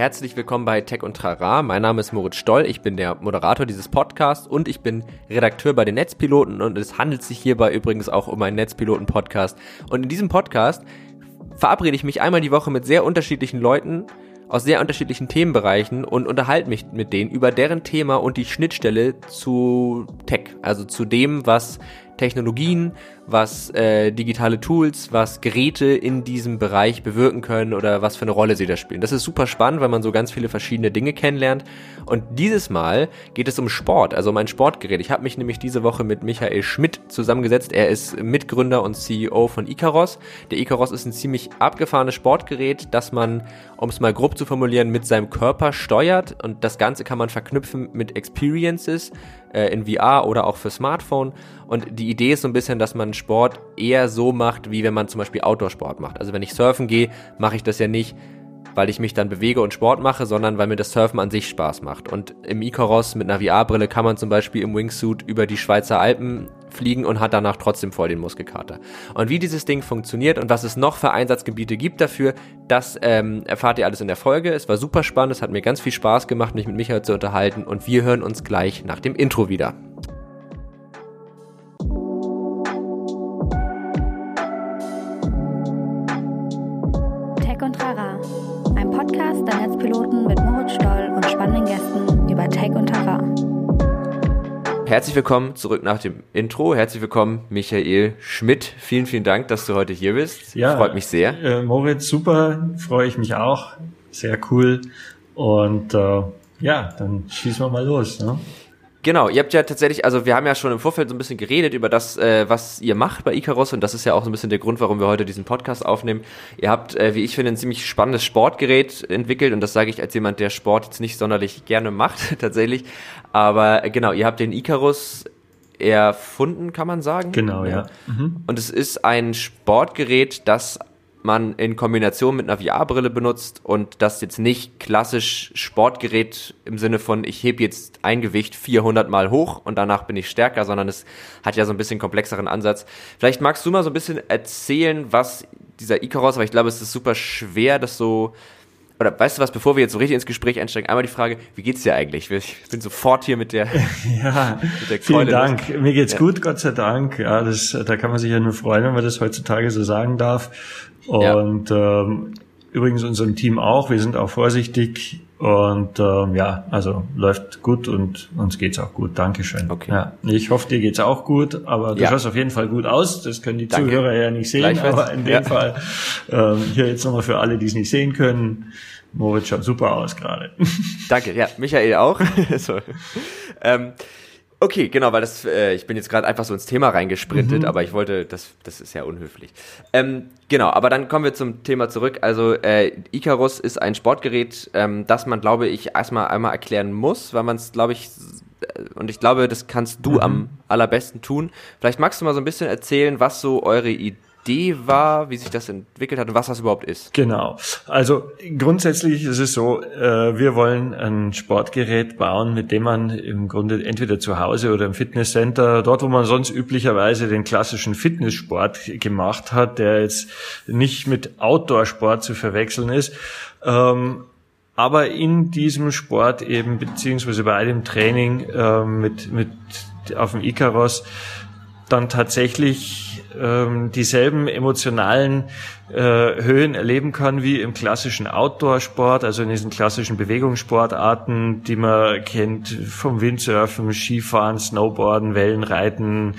Herzlich willkommen bei Tech und Trara. Mein Name ist Moritz Stoll, ich bin der Moderator dieses Podcasts und ich bin Redakteur bei den Netzpiloten und es handelt sich hierbei übrigens auch um einen Netzpiloten-Podcast. Und in diesem Podcast verabrede ich mich einmal die Woche mit sehr unterschiedlichen Leuten aus sehr unterschiedlichen Themenbereichen und unterhalte mich mit denen über deren Thema und die Schnittstelle zu Tech, also zu dem, was Technologien, was äh, digitale Tools, was Geräte in diesem Bereich bewirken können oder was für eine Rolle sie da spielen. Das ist super spannend, weil man so ganz viele verschiedene Dinge kennenlernt. Und dieses Mal geht es um Sport, also um ein Sportgerät. Ich habe mich nämlich diese Woche mit Michael Schmidt zusammengesetzt. Er ist Mitgründer und CEO von Icaros. Der Icaros ist ein ziemlich abgefahrenes Sportgerät, das man, um es mal grob zu formulieren, mit seinem Körper steuert. Und das Ganze kann man verknüpfen mit Experiences äh, in VR oder auch für Smartphone. Und die Idee ist so ein bisschen, dass man Sport eher so macht, wie wenn man zum Beispiel Outdoor-Sport macht. Also wenn ich surfen gehe, mache ich das ja nicht, weil ich mich dann bewege und Sport mache, sondern weil mir das Surfen an sich Spaß macht. Und im Icaros mit einer VR-Brille kann man zum Beispiel im Wingsuit über die Schweizer Alpen fliegen und hat danach trotzdem voll den Muskelkater. Und wie dieses Ding funktioniert und was es noch für Einsatzgebiete gibt dafür, das ähm, erfahrt ihr alles in der Folge. Es war super spannend, es hat mir ganz viel Spaß gemacht, mich mit Michael zu unterhalten und wir hören uns gleich nach dem Intro wieder. Herzlich willkommen zurück nach dem Intro. Herzlich willkommen, Michael Schmidt. Vielen, vielen Dank, dass du heute hier bist. Ja, freut mich sehr. Äh, Moritz, super, freue ich mich auch. Sehr cool. Und äh, ja, dann schießen wir mal los. Ne? Genau, ihr habt ja tatsächlich, also wir haben ja schon im Vorfeld so ein bisschen geredet über das, äh, was ihr macht bei Icarus und das ist ja auch so ein bisschen der Grund, warum wir heute diesen Podcast aufnehmen. Ihr habt, äh, wie ich finde, ein ziemlich spannendes Sportgerät entwickelt und das sage ich als jemand, der Sport jetzt nicht sonderlich gerne macht, tatsächlich. Aber äh, genau, ihr habt den Icarus erfunden, kann man sagen. Genau, ja. Mhm. Und es ist ein Sportgerät, das man in Kombination mit einer VR-Brille benutzt und das jetzt nicht klassisch Sportgerät im Sinne von, ich heb jetzt ein Gewicht 400 mal hoch und danach bin ich stärker, sondern es hat ja so ein bisschen komplexeren Ansatz. Vielleicht magst du mal so ein bisschen erzählen, was dieser Icaros, aber ich glaube, es ist super schwer, das so oder weißt du was, bevor wir jetzt so richtig ins Gespräch einsteigen, einmal die Frage, wie geht's dir eigentlich? Ich bin sofort hier mit der, ja, mit der Vielen Dank. Mir geht's ja. gut, Gott sei Dank. Ja, das, da kann man sich ja nur freuen, wenn man das heutzutage so sagen darf. Und ja. ähm, übrigens unserem Team auch. Wir sind auch vorsichtig und ähm, ja, also läuft gut und uns geht's auch gut. Dankeschön. Okay. Ja, ich hoffe, dir geht's auch gut, aber du ja. schaust auf jeden Fall gut aus. Das können die Danke. Zuhörer ja nicht sehen, aber in dem ja. Fall ähm, hier jetzt nochmal für alle, die es nicht sehen können. Moritz schaut super aus gerade. Danke, ja, Michael auch. so. ähm, Okay, genau, weil das, äh, ich bin jetzt gerade einfach so ins Thema reingesprintet, mhm. aber ich wollte, das, das ist ja unhöflich. Ähm, genau, aber dann kommen wir zum Thema zurück. Also äh, Icarus ist ein Sportgerät, ähm, das man, glaube ich, erstmal einmal erklären muss, weil man es, glaube ich, äh, und ich glaube, das kannst du mhm. am allerbesten tun. Vielleicht magst du mal so ein bisschen erzählen, was so eure Idee Idee war, wie sich das entwickelt hat und was das überhaupt ist. Genau. Also grundsätzlich ist es so, äh, wir wollen ein Sportgerät bauen, mit dem man im Grunde entweder zu Hause oder im Fitnesscenter, dort wo man sonst üblicherweise den klassischen Fitnesssport gemacht hat, der jetzt nicht mit Outdoor-Sport zu verwechseln ist, ähm, aber in diesem Sport eben beziehungsweise bei dem Training äh, mit mit auf dem Icaros dann tatsächlich ähm, dieselben emotionalen äh, Höhen erleben kann wie im klassischen Outdoor-Sport, also in diesen klassischen Bewegungssportarten, die man kennt vom Windsurfen, Skifahren, Snowboarden, Wellenreiten,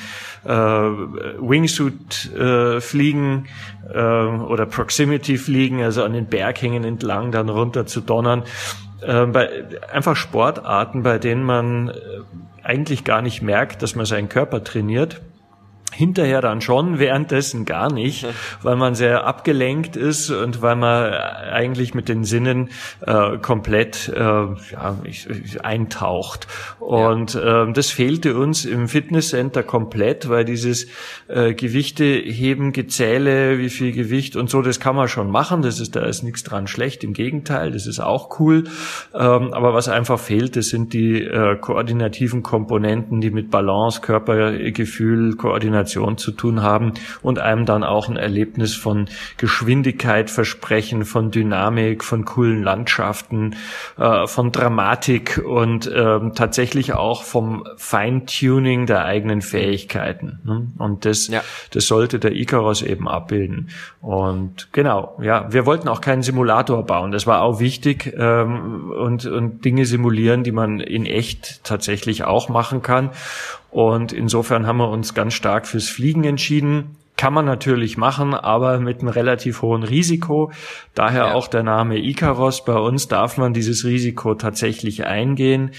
äh, Wingsuit äh, fliegen äh, oder Proximity fliegen, also an den Berghängen entlang dann runter zu donnern. Äh, bei, einfach Sportarten, bei denen man äh, eigentlich gar nicht merkt, dass man seinen Körper trainiert Hinterher dann schon, währenddessen gar nicht, weil man sehr abgelenkt ist und weil man eigentlich mit den Sinnen äh, komplett äh, ja, eintaucht. Und ja. äh, das fehlte uns im Fitnesscenter komplett, weil dieses äh, Gewichte heben, Gezähle, wie viel Gewicht und so, das kann man schon machen. Das ist, da ist nichts dran schlecht. Im Gegenteil, das ist auch cool. Ähm, aber was einfach fehlt, das sind die äh, koordinativen Komponenten, die mit Balance, Körpergefühl, Koordination Koordination zu tun haben und einem dann auch ein Erlebnis von Geschwindigkeit versprechen, von Dynamik, von coolen Landschaften, äh, von Dramatik und ähm, tatsächlich auch vom Feintuning der eigenen Fähigkeiten. Ne? Und das, ja. das sollte der Icaros eben abbilden. Und genau, ja, wir wollten auch keinen Simulator bauen. Das war auch wichtig ähm, und, und Dinge simulieren, die man in echt tatsächlich auch machen kann. Und insofern haben wir uns ganz stark fürs Fliegen entschieden. Kann man natürlich machen, aber mit einem relativ hohen Risiko. Daher ja. auch der Name Icaros. Bei uns darf man dieses Risiko tatsächlich eingehen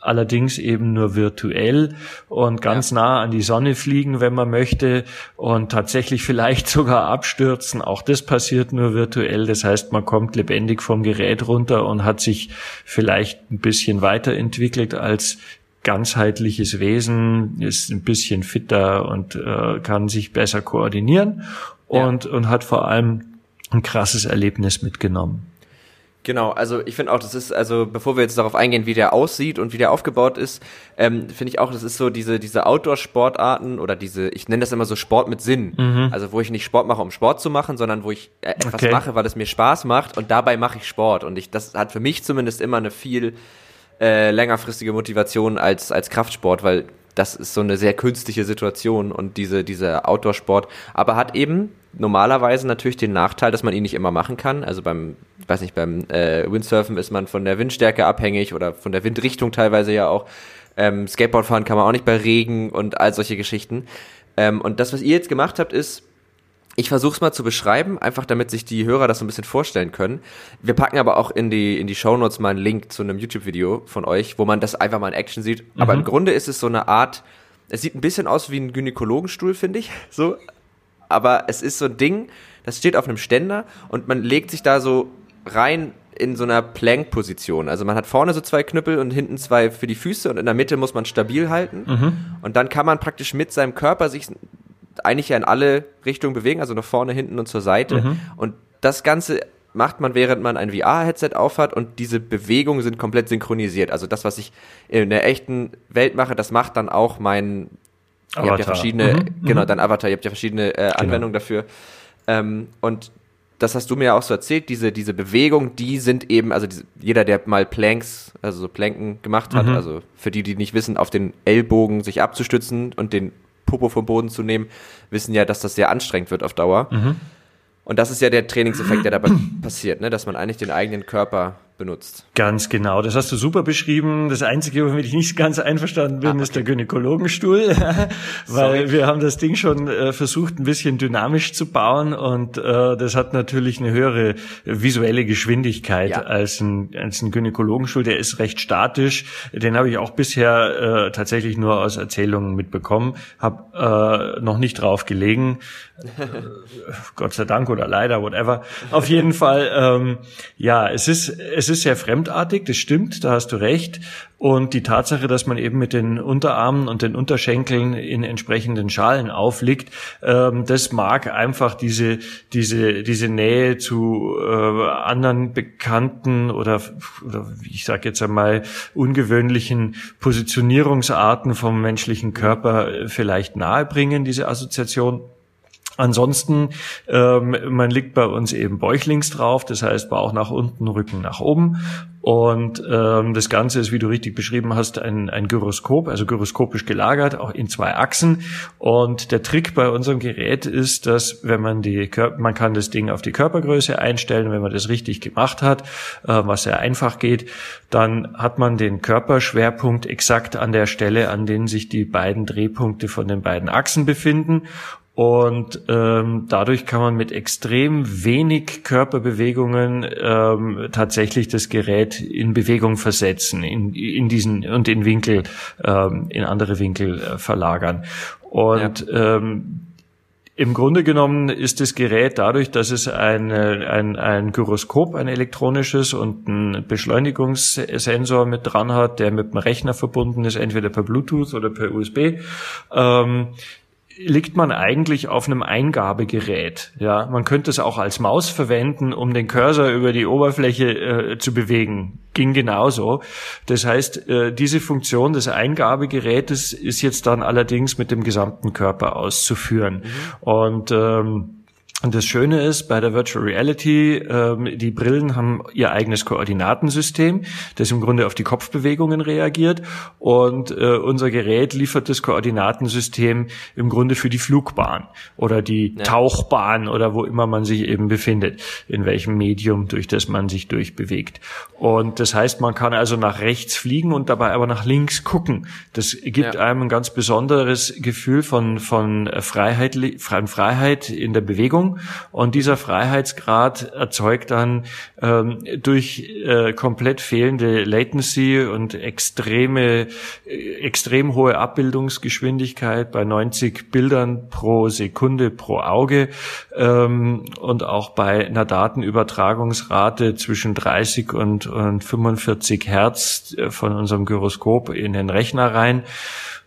allerdings eben nur virtuell und ganz ja. nah an die Sonne fliegen, wenn man möchte und tatsächlich vielleicht sogar abstürzen. Auch das passiert nur virtuell. Das heißt, man kommt lebendig vom Gerät runter und hat sich vielleicht ein bisschen weiterentwickelt als ganzheitliches Wesen, ist ein bisschen fitter und äh, kann sich besser koordinieren und, ja. und hat vor allem ein krasses Erlebnis mitgenommen. Genau, also ich finde auch, das ist, also bevor wir jetzt darauf eingehen, wie der aussieht und wie der aufgebaut ist, ähm, finde ich auch, das ist so diese, diese Outdoor-Sportarten oder diese, ich nenne das immer so Sport mit Sinn. Mhm. Also wo ich nicht Sport mache, um Sport zu machen, sondern wo ich äh, etwas okay. mache, weil es mir Spaß macht und dabei mache ich Sport. Und ich, das hat für mich zumindest immer eine viel äh, längerfristige Motivation als, als Kraftsport, weil das ist so eine sehr künstliche Situation und diese, diese Outdoor-Sport, aber hat eben normalerweise natürlich den Nachteil, dass man ihn nicht immer machen kann. Also beim, weiß nicht, beim äh, Windsurfen ist man von der Windstärke abhängig oder von der Windrichtung teilweise ja auch. Ähm, Skateboardfahren kann man auch nicht bei Regen und all solche Geschichten. Ähm, und das, was ihr jetzt gemacht habt, ist, ich versuche es mal zu beschreiben, einfach damit sich die Hörer das so ein bisschen vorstellen können. Wir packen aber auch in die, in die Shownotes mal einen Link zu einem YouTube-Video von euch, wo man das einfach mal in Action sieht. Mhm. Aber im Grunde ist es so eine Art, es sieht ein bisschen aus wie ein Gynäkologenstuhl, finde ich. So. Aber es ist so ein Ding, das steht auf einem Ständer und man legt sich da so rein in so einer Plank-Position. Also man hat vorne so zwei Knüppel und hinten zwei für die Füße und in der Mitte muss man stabil halten. Mhm. Und dann kann man praktisch mit seinem Körper sich eigentlich ja in alle Richtungen bewegen, also nach vorne, hinten und zur Seite. Mhm. Und das Ganze macht man, während man ein VR-Headset aufhat und diese Bewegungen sind komplett synchronisiert. Also das, was ich in der echten Welt mache, das macht dann auch mein, Avatar. ihr habt ja verschiedene, mhm. genau, mhm. dein Avatar, ihr habt ja verschiedene äh, genau. Anwendungen genau. dafür. Ähm, und das hast du mir ja auch so erzählt, diese, diese Bewegung, die sind eben, also diese, jeder, der mal Planks, also so Planken gemacht hat, mhm. also für die, die nicht wissen, auf den Ellbogen sich abzustützen und den Popo vom Boden zu nehmen, wissen ja, dass das sehr anstrengend wird auf Dauer. Mhm. Und das ist ja der Trainingseffekt, der dabei passiert, ne? dass man eigentlich den eigenen Körper benutzt. Ganz genau, das hast du super beschrieben. Das Einzige, womit ich nicht ganz einverstanden bin, ah, okay. ist der Gynäkologenstuhl, weil wir haben das Ding schon äh, versucht, ein bisschen dynamisch zu bauen und äh, das hat natürlich eine höhere visuelle Geschwindigkeit ja. als, ein, als ein Gynäkologenstuhl. Der ist recht statisch. Den habe ich auch bisher äh, tatsächlich nur aus Erzählungen mitbekommen, habe äh, noch nicht drauf gelegen. Gott sei Dank oder leider, whatever. Auf jeden Fall, ähm, ja, es ist, es ist sehr fremdartig, das stimmt, da hast du recht. Und die Tatsache, dass man eben mit den Unterarmen und den Unterschenkeln in entsprechenden Schalen aufliegt, ähm, das mag einfach diese, diese, diese Nähe zu äh, anderen bekannten oder, oder ich sage jetzt einmal ungewöhnlichen Positionierungsarten vom menschlichen Körper vielleicht nahebringen, diese Assoziation. Ansonsten, ähm, man liegt bei uns eben bäuchlings drauf, das heißt Bauch nach unten, Rücken nach oben. Und ähm, das Ganze ist, wie du richtig beschrieben hast, ein, ein Gyroskop, also gyroskopisch gelagert, auch in zwei Achsen. Und der Trick bei unserem Gerät ist, dass wenn man die Kör man kann das Ding auf die Körpergröße einstellen, wenn man das richtig gemacht hat, äh, was sehr einfach geht, dann hat man den Körperschwerpunkt exakt an der Stelle, an denen sich die beiden Drehpunkte von den beiden Achsen befinden. Und ähm, dadurch kann man mit extrem wenig Körperbewegungen ähm, tatsächlich das Gerät in Bewegung versetzen, in, in diesen und in Winkel, ähm, in andere Winkel äh, verlagern. Und ja. ähm, im Grunde genommen ist das Gerät dadurch, dass es ein, ein, ein Gyroskop, ein elektronisches und ein Beschleunigungssensor mit dran hat, der mit dem Rechner verbunden ist, entweder per Bluetooth oder per USB, ähm, liegt man eigentlich auf einem Eingabegerät. Ja, man könnte es auch als Maus verwenden, um den Cursor über die Oberfläche äh, zu bewegen. Ging genauso. Das heißt, äh, diese Funktion des Eingabegerätes ist jetzt dann allerdings mit dem gesamten Körper auszuführen. Mhm. Und ähm, und das Schöne ist bei der Virtual Reality, ähm, die Brillen haben ihr eigenes Koordinatensystem, das im Grunde auf die Kopfbewegungen reagiert. Und äh, unser Gerät liefert das Koordinatensystem im Grunde für die Flugbahn oder die ja. Tauchbahn oder wo immer man sich eben befindet, in welchem Medium, durch das man sich durchbewegt. Und das heißt, man kann also nach rechts fliegen und dabei aber nach links gucken. Das gibt ja. einem ein ganz besonderes Gefühl von, von Freiheit, Freiheit in der Bewegung und dieser Freiheitsgrad erzeugt dann ähm, durch äh, komplett fehlende Latency und extreme, äh, extrem hohe Abbildungsgeschwindigkeit bei 90 Bildern pro Sekunde pro Auge ähm, und auch bei einer Datenübertragungsrate zwischen 30 und, und 45 Hertz äh, von unserem Gyroskop in den Rechner rein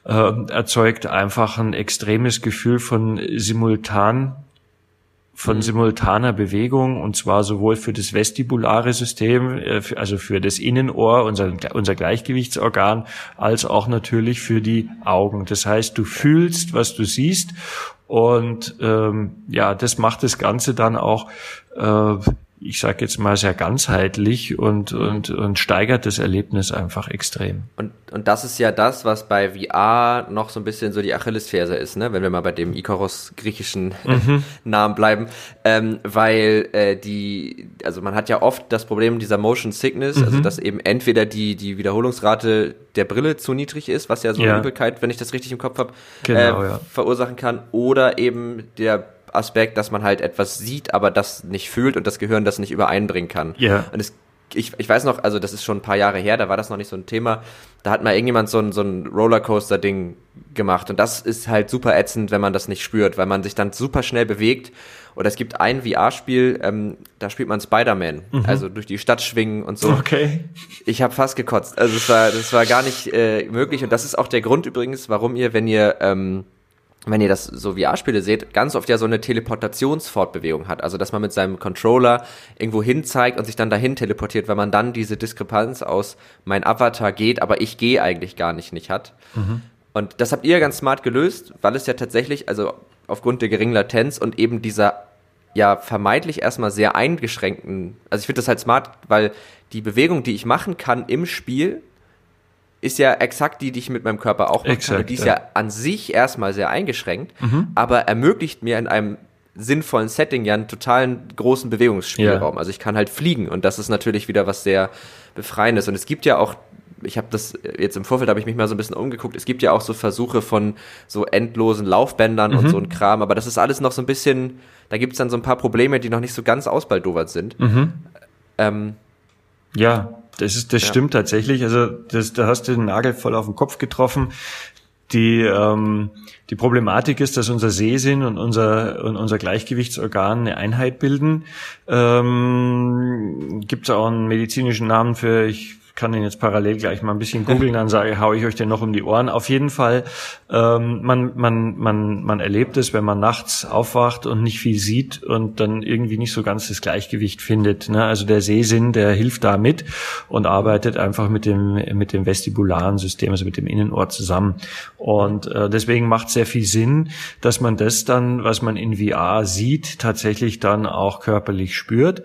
äh, erzeugt einfach ein extremes Gefühl von simultan von mhm. simultaner Bewegung und zwar sowohl für das vestibulare System, äh, also für das Innenohr, unser, unser Gleichgewichtsorgan, als auch natürlich für die Augen. Das heißt, du fühlst, was du siehst und ähm, ja, das macht das Ganze dann auch äh, ich sage jetzt mal, sehr ganzheitlich und, und, und steigert das Erlebnis einfach extrem. Und, und das ist ja das, was bei VR noch so ein bisschen so die Achillesferse ist, ne? wenn wir mal bei dem Ikaros griechischen mhm. Namen bleiben, ähm, weil äh, die, also man hat ja oft das Problem dieser Motion Sickness, also mhm. also dass eben entweder die, die Wiederholungsrate der Brille zu niedrig ist, was ja so ja. Übelkeit, wenn ich das richtig im Kopf habe, genau, äh, ja. verursachen kann, oder eben der Aspekt, dass man halt etwas sieht, aber das nicht fühlt und das Gehirn das nicht übereinbringen kann. Ja. Und es, ich, ich weiß noch, also das ist schon ein paar Jahre her, da war das noch nicht so ein Thema. Da hat mal irgendjemand so ein, so ein Rollercoaster-Ding gemacht. Und das ist halt super ätzend, wenn man das nicht spürt, weil man sich dann super schnell bewegt. Oder es gibt ein VR-Spiel, ähm, da spielt man Spider-Man, mhm. also durch die Stadt schwingen und so. Okay. Ich habe fast gekotzt. Also es war, das war gar nicht äh, möglich. Und das ist auch der Grund übrigens, warum ihr, wenn ihr ähm, wenn ihr das so VR-Spiele seht, ganz oft ja so eine Teleportationsfortbewegung hat. Also, dass man mit seinem Controller irgendwo hin zeigt und sich dann dahin teleportiert, weil man dann diese Diskrepanz aus mein Avatar geht, aber ich gehe eigentlich gar nicht nicht hat. Mhm. Und das habt ihr ganz smart gelöst, weil es ja tatsächlich, also aufgrund der geringen Latenz und eben dieser ja vermeintlich erstmal sehr eingeschränkten, also ich finde das halt smart, weil die Bewegung, die ich machen kann im Spiel, ist ja exakt die, die ich mit meinem Körper auch mache. Exakt, die ist ja. ja. an sich erstmal sehr eingeschränkt, mhm. aber ermöglicht mir in einem sinnvollen Setting ja einen totalen großen Bewegungsspielraum. Ja. Also ich kann halt fliegen und das ist natürlich wieder was sehr befreiendes. Und es gibt ja auch ich habe das jetzt im Vorfeld habe ich mich mal so ein bisschen umgeguckt. Es gibt ja auch so Versuche von so endlosen Laufbändern mhm. und so ein Kram, aber das ist alles noch so ein bisschen, da gibt's dann so ein paar Probleme, die noch nicht so ganz ausbaldowert sind. Mhm. Ähm, ja, das ist, das ja. stimmt tatsächlich. Also das, da hast du den Nagel voll auf den Kopf getroffen. Die, ähm, die Problematik ist, dass unser Sehsinn und unser, und unser Gleichgewichtsorgan eine Einheit bilden. Ähm, Gibt es auch einen medizinischen Namen für, ich kann den jetzt parallel gleich mal ein bisschen googeln, dann sage, hau ich euch den noch um die Ohren. Auf jeden Fall, ähm, man, man, man, man erlebt es, wenn man nachts aufwacht und nicht viel sieht und dann irgendwie nicht so ganz das Gleichgewicht findet. Ne? Also der Sehsinn, der hilft da mit und arbeitet einfach mit dem, mit dem vestibularen System, also mit dem Innenohr zusammen. Und äh, deswegen macht sehr viel Sinn, dass man das dann, was man in VR sieht, tatsächlich dann auch körperlich spürt.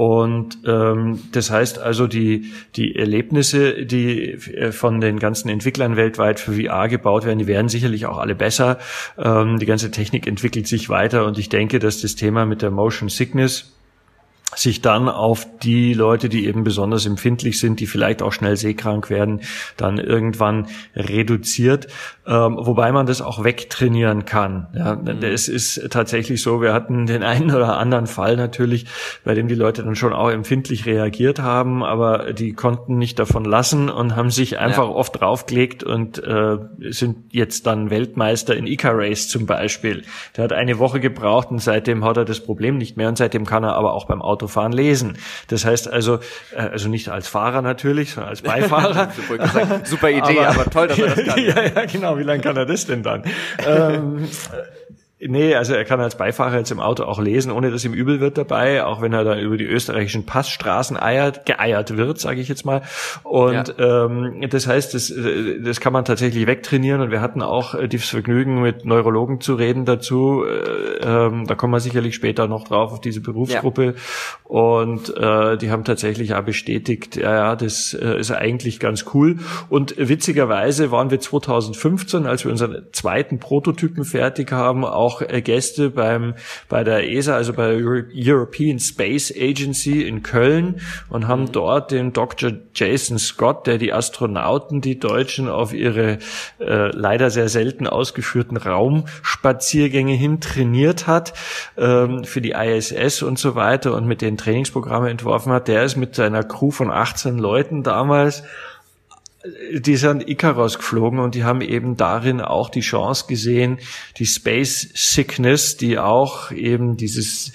Und ähm, das heißt also, die, die Erlebnisse, die äh, von den ganzen Entwicklern weltweit für VR gebaut werden, die werden sicherlich auch alle besser. Ähm, die ganze Technik entwickelt sich weiter und ich denke, dass das Thema mit der Motion Sickness sich dann auf die Leute, die eben besonders empfindlich sind, die vielleicht auch schnell seekrank werden, dann irgendwann reduziert, ähm, wobei man das auch wegtrainieren kann. Ja, mhm. Es ist tatsächlich so, wir hatten den einen oder anderen Fall natürlich, bei dem die Leute dann schon auch empfindlich reagiert haben, aber die konnten nicht davon lassen und haben sich einfach ja. oft draufgelegt und äh, sind jetzt dann Weltmeister in Ica Race zum Beispiel. Der hat eine Woche gebraucht und seitdem hat er das Problem nicht mehr und seitdem kann er aber auch beim Auto Autofahren lesen. Das heißt also, äh, also nicht als Fahrer natürlich, sondern als Beifahrer. Super Idee, aber, aber, toll, dass er das kann. ja, ja, genau. Wie lange kann er das denn dann? ähm, Nee, also er kann als Beifahrer jetzt im Auto auch lesen, ohne dass ihm übel wird dabei, auch wenn er da über die österreichischen Passstraßen eiert, geeiert wird, sage ich jetzt mal. Und ja. ähm, das heißt, das, das kann man tatsächlich wegtrainieren und wir hatten auch äh, das Vergnügen, mit Neurologen zu reden dazu. Äh, ähm, da kommen wir sicherlich später noch drauf auf diese Berufsgruppe. Ja. Und äh, die haben tatsächlich auch bestätigt, ja, ja, das äh, ist eigentlich ganz cool. Und witzigerweise waren wir 2015, als wir unseren zweiten Prototypen fertig haben, auch auch äh, Gäste beim, bei der ESA, also bei der European Space Agency in Köln und haben dort den Dr. Jason Scott, der die Astronauten, die Deutschen auf ihre äh, leider sehr selten ausgeführten Raumspaziergänge hin trainiert hat, ähm, für die ISS und so weiter und mit den Trainingsprogramme entworfen hat. Der ist mit seiner Crew von 18 Leuten damals die sind Icaros geflogen und die haben eben darin auch die Chance gesehen, die Space Sickness, die auch eben dieses,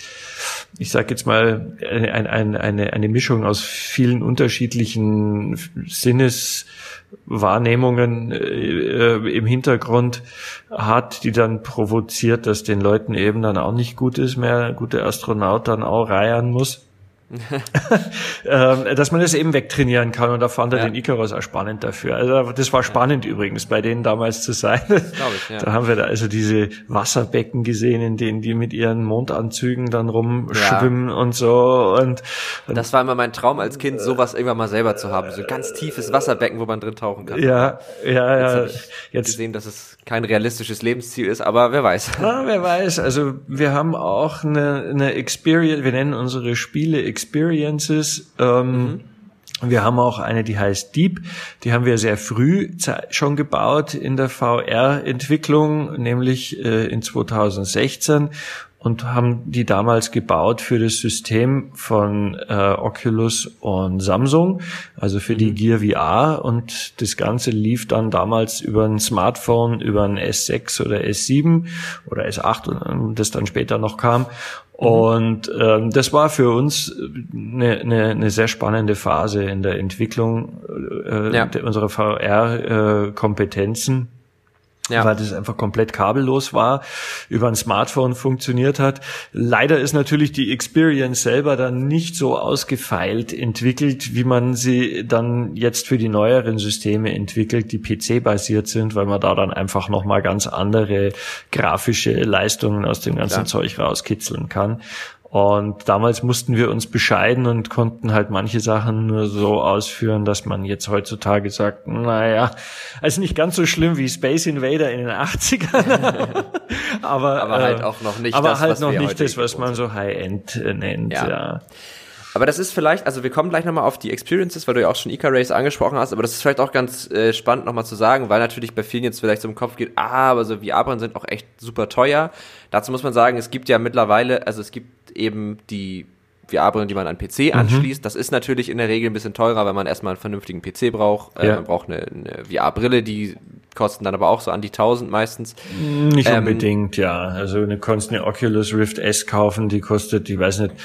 ich sage jetzt mal, ein, ein, eine, eine Mischung aus vielen unterschiedlichen Sinneswahrnehmungen äh, im Hintergrund hat, die dann provoziert, dass den Leuten eben dann auch nicht gut ist mehr, gute Astronaut dann auch reiern muss. Ähm, dass man das eben wegtrainieren kann und da fand er ja. den Icarus auch spannend dafür. Also das war spannend ja. übrigens, bei denen damals zu sein. Ich, ja. Da haben wir da also diese Wasserbecken gesehen, in denen die mit ihren Mondanzügen dann rumschwimmen und so und, und, das war immer mein Traum als Kind, sowas irgendwann mal selber zu haben, so ein ganz tiefes Wasserbecken, wo man drin tauchen kann. Ja, ja, ja. Jetzt, jetzt gesehen, dass es kein realistisches Lebensziel ist, aber wer weiß. Na, wer weiß. Also wir haben auch eine, eine Experience, wir nennen unsere Spiele Experiences. Ähm, mhm. Wir haben auch eine, die heißt Deep. Die haben wir sehr früh schon gebaut in der VR-Entwicklung, nämlich äh, in 2016 und haben die damals gebaut für das System von äh, Oculus und Samsung, also für die mhm. Gear VR und das Ganze lief dann damals über ein Smartphone, über ein S6 oder S7 oder S8, das dann später noch kam. Mhm. Und ähm, das war für uns eine, eine, eine sehr spannende Phase in der Entwicklung äh, ja. unserer VR-Kompetenzen. Ja. weil das einfach komplett kabellos war, über ein Smartphone funktioniert hat. Leider ist natürlich die Experience selber dann nicht so ausgefeilt entwickelt, wie man sie dann jetzt für die neueren Systeme entwickelt, die PC-basiert sind, weil man da dann einfach nochmal ganz andere grafische Leistungen aus dem ganzen ja. Zeug rauskitzeln kann. Und damals mussten wir uns bescheiden und konnten halt manche Sachen nur so ausführen, dass man jetzt heutzutage sagt, naja, also nicht ganz so schlimm wie Space Invader in den 80ern. aber, aber halt äh, auch noch nicht aber das, halt noch nicht das, was man so High-End äh, nennt, ja. ja. Aber das ist vielleicht, also wir kommen gleich nochmal auf die Experiences, weil du ja auch schon Ica Race angesprochen hast, aber das ist vielleicht auch ganz äh, spannend nochmal zu sagen, weil natürlich bei vielen jetzt vielleicht so im Kopf geht, ah, aber so VR-Brillen sind auch echt super teuer. Dazu muss man sagen, es gibt ja mittlerweile, also es gibt eben die VR-Brillen, die man an PC mhm. anschließt. Das ist natürlich in der Regel ein bisschen teurer, weil man erstmal einen vernünftigen PC braucht. Äh, ja. Man braucht eine, eine VR-Brille, die kosten dann aber auch so an die 1000 meistens. Nicht ähm, unbedingt, ja. Also du kannst eine Oculus Rift S kaufen, die kostet, ich weiß nicht,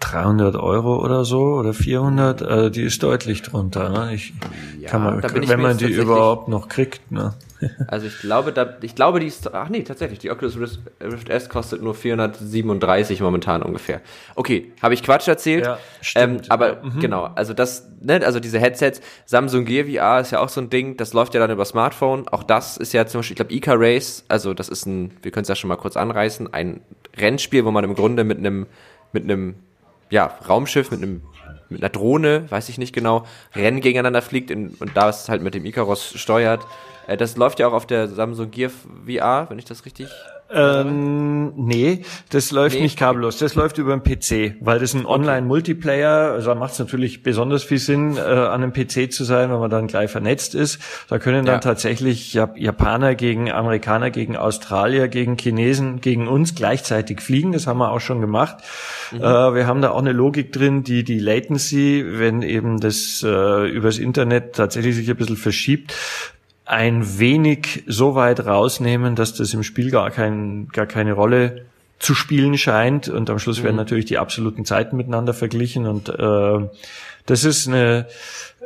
300 Euro oder so oder 400, also die ist deutlich drunter. Ne? Ich ja, kann man, wenn man die überhaupt noch kriegt. Ne? Also ich glaube, da, ich glaube, die ist, ach nee, tatsächlich, die Oculus Rift S kostet nur 437 momentan ungefähr. Okay, habe ich Quatsch erzählt. Ja, stimmt. Ähm, aber mhm. genau, also das, ne, also diese Headsets, Samsung Gear VR ist ja auch so ein Ding, das läuft ja dann über Smartphone. Auch das ist ja zum Beispiel, ich glaube, Ica Race, also das ist ein, wir können es ja schon mal kurz anreißen, ein Rennspiel, wo man im Grunde mit einem, mit einem, ja, Raumschiff, mit einem mit einer Drohne, weiß ich nicht genau, Rennen gegeneinander fliegt in, und da es halt mit dem Icaros steuert. Äh, das läuft ja auch auf der Samsung Gear VR, wenn ich das richtig ähm, nee, das läuft nee. nicht kabellos. Das läuft über einen PC, weil das ein Online-Multiplayer, also da macht es natürlich besonders viel Sinn, äh, an einem PC zu sein, wenn man dann gleich vernetzt ist. Da können dann ja. tatsächlich Japaner gegen Amerikaner, gegen Australier, gegen Chinesen, gegen uns gleichzeitig fliegen. Das haben wir auch schon gemacht. Mhm. Äh, wir haben da auch eine Logik drin, die die Latency, wenn eben das äh, übers Internet tatsächlich sich ein bisschen verschiebt, ein wenig so weit rausnehmen, dass das im Spiel gar, kein, gar keine Rolle zu spielen scheint und am Schluss mhm. werden natürlich die absoluten Zeiten miteinander verglichen und äh, das ist eine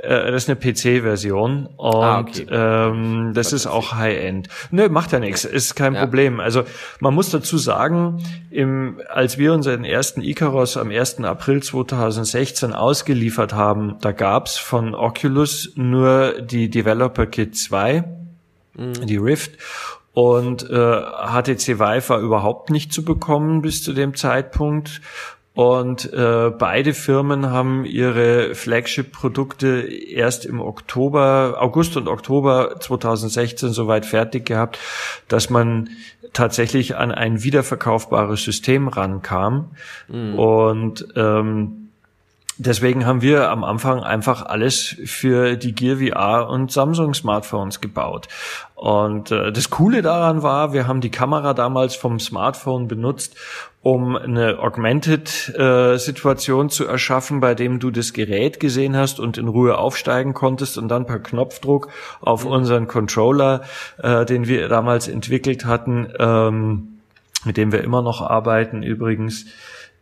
äh, das ist eine PC-Version und ah, okay. ähm, das ist auch High-End. Nö, macht ja nichts, ist kein ja. Problem. Also man muss dazu sagen, im, als wir unseren ersten Icaros am 1. April 2016 ausgeliefert haben, da gab's von Oculus nur die Developer Kit 2, mhm. die Rift und äh, HTC Vive war überhaupt nicht zu bekommen bis zu dem Zeitpunkt. Und äh, beide Firmen haben ihre Flagship-Produkte erst im Oktober, August und Oktober 2016 soweit fertig gehabt, dass man tatsächlich an ein wiederverkaufbares System rankam. Mhm. Und ähm, deswegen haben wir am Anfang einfach alles für die Gear VR und Samsung Smartphones gebaut. Und äh, das Coole daran war, wir haben die Kamera damals vom Smartphone benutzt, um eine Augmented-Situation äh, zu erschaffen, bei dem du das Gerät gesehen hast und in Ruhe aufsteigen konntest und dann per Knopfdruck auf mhm. unseren Controller, äh, den wir damals entwickelt hatten, ähm, mit dem wir immer noch arbeiten übrigens,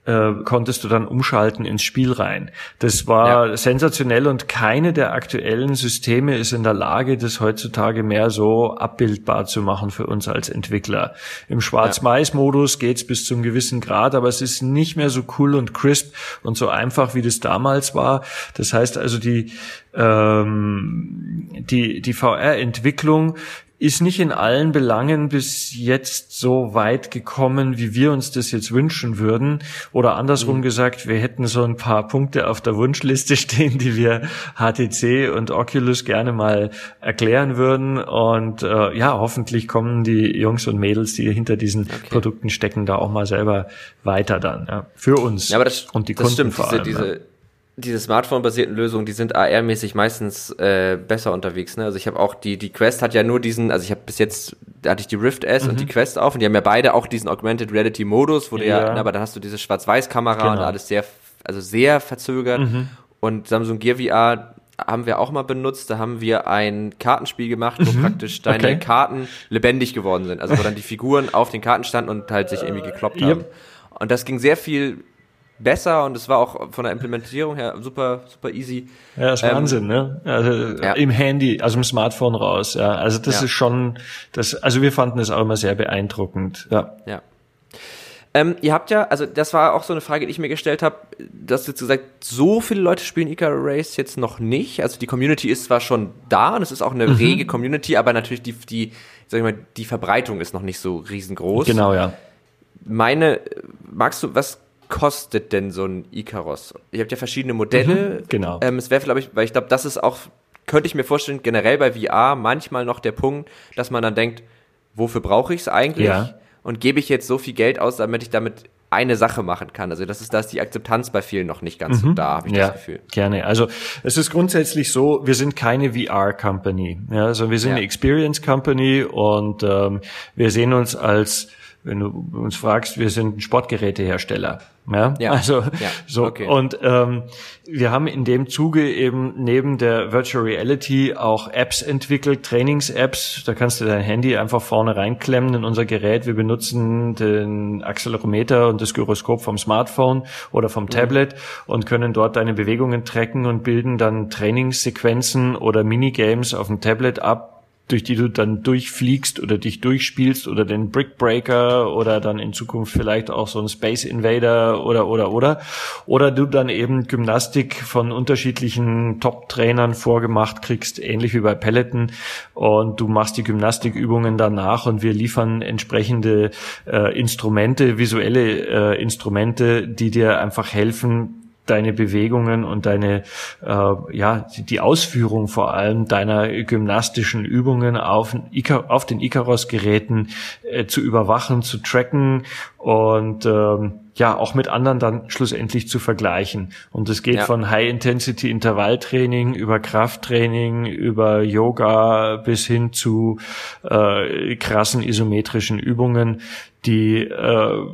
äh, konntest du dann umschalten ins Spiel rein. Das war ja. sensationell und keine der aktuellen Systeme ist in der Lage, das heutzutage mehr so abbildbar zu machen für uns als Entwickler. Im Schwarz-Mais-Modus geht's bis zum gewissen Grad, aber es ist nicht mehr so cool und crisp und so einfach, wie das damals war. Das heißt also, die ähm, die, die VR-Entwicklung ist nicht in allen Belangen bis jetzt so weit gekommen, wie wir uns das jetzt wünschen würden. Oder andersrum mhm. gesagt, wir hätten so ein paar Punkte auf der Wunschliste stehen, die wir HTC und Oculus gerne mal erklären würden. Und äh, ja, hoffentlich kommen die Jungs und Mädels, die hinter diesen okay. Produkten stecken, da auch mal selber weiter dann. Ja, für uns ja, aber das, und die das Kunden stimmt, vor allem. Diese, diese diese Smartphone-basierten Lösungen, die sind AR-mäßig meistens äh, besser unterwegs. Ne? Also ich habe auch die die Quest hat ja nur diesen, also ich habe bis jetzt da hatte ich die Rift S mhm. und die mhm. Quest auf und die haben ja beide auch diesen Augmented Reality Modus, wo du ja, ne, aber dann hast du diese Schwarz-Weiß-Kamera genau. und alles sehr, also sehr verzögert. Mhm. Und Samsung Gear VR haben wir auch mal benutzt. Da haben wir ein Kartenspiel gemacht, wo mhm. praktisch deine okay. Karten lebendig geworden sind. Also wo dann die Figuren auf den Karten standen und halt sich irgendwie gekloppt haben. Yep. Und das ging sehr viel besser und es war auch von der Implementierung her super, super easy. Ja, das ist ähm, Wahnsinn, ne? Also ja. im Handy, also im Smartphone raus, ja. Also das ja. ist schon, das, also wir fanden es auch immer sehr beeindruckend, ja. Ja. Ähm, ihr habt ja, also das war auch so eine Frage, die ich mir gestellt habe, dass jetzt gesagt, so viele Leute spielen Ica Race jetzt noch nicht. Also die Community ist zwar schon da und es ist auch eine mhm. rege Community, aber natürlich die, die, sag ich mal, die Verbreitung ist noch nicht so riesengroß. Genau, ja. Meine, magst du, was kostet denn so ein Icaros? Ihr habt ja verschiedene Modelle. Mhm, genau. Ähm, es wäre, glaube ich, weil ich glaube, das ist auch, könnte ich mir vorstellen, generell bei VR manchmal noch der Punkt, dass man dann denkt, wofür brauche ich es eigentlich? Ja. Und gebe ich jetzt so viel Geld aus, damit ich damit eine Sache machen kann. Also das ist, da ist die Akzeptanz bei vielen noch nicht ganz mhm. so da, habe ich ja, das Gefühl. Gerne. Also es ist grundsätzlich so, wir sind keine VR-Company. Ja, also wir sind ja. eine Experience-Company und ähm, wir sehen uns als wenn du uns fragst, wir sind ein Sportgerätehersteller. Ja, ja. also ja. so okay. und ähm, wir haben in dem Zuge eben neben der Virtual Reality auch Apps entwickelt, Trainings-Apps. Da kannst du dein Handy einfach vorne reinklemmen in unser Gerät. Wir benutzen den Accelerometer und das Gyroskop vom Smartphone oder vom mhm. Tablet mhm. und können dort deine Bewegungen tracken und bilden dann Trainingssequenzen oder Minigames auf dem Tablet ab durch die du dann durchfliegst oder dich durchspielst oder den Brickbreaker oder dann in Zukunft vielleicht auch so ein Space Invader oder oder oder. Oder du dann eben Gymnastik von unterschiedlichen Top-Trainern vorgemacht kriegst, ähnlich wie bei Peloton. Und du machst die Gymnastikübungen danach und wir liefern entsprechende äh, Instrumente, visuelle äh, Instrumente, die dir einfach helfen, deine Bewegungen und deine äh, ja die Ausführung vor allem deiner gymnastischen Übungen auf, auf den Icaros-Geräten äh, zu überwachen, zu tracken und ähm, ja auch mit anderen dann schlussendlich zu vergleichen. Und es geht ja. von High-Intensity-Intervalltraining über Krafttraining, über Yoga bis hin zu äh, krassen isometrischen Übungen, die äh,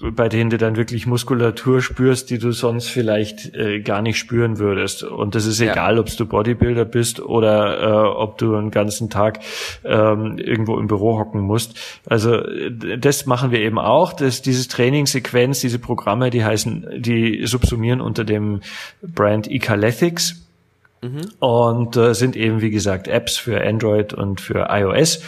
bei denen du dann wirklich Muskulatur spürst, die du sonst vielleicht äh, gar nicht spüren würdest. Und das ist ja. egal, ob du Bodybuilder bist oder äh, ob du einen ganzen Tag ähm, irgendwo im Büro hocken musst. Also das machen wir eben auch. dass dieses Trainingssequenz, diese Programme, die heißen, die subsumieren unter dem Brand Ecalethics Mhm. Und äh, sind eben, wie gesagt, Apps für Android und für iOS,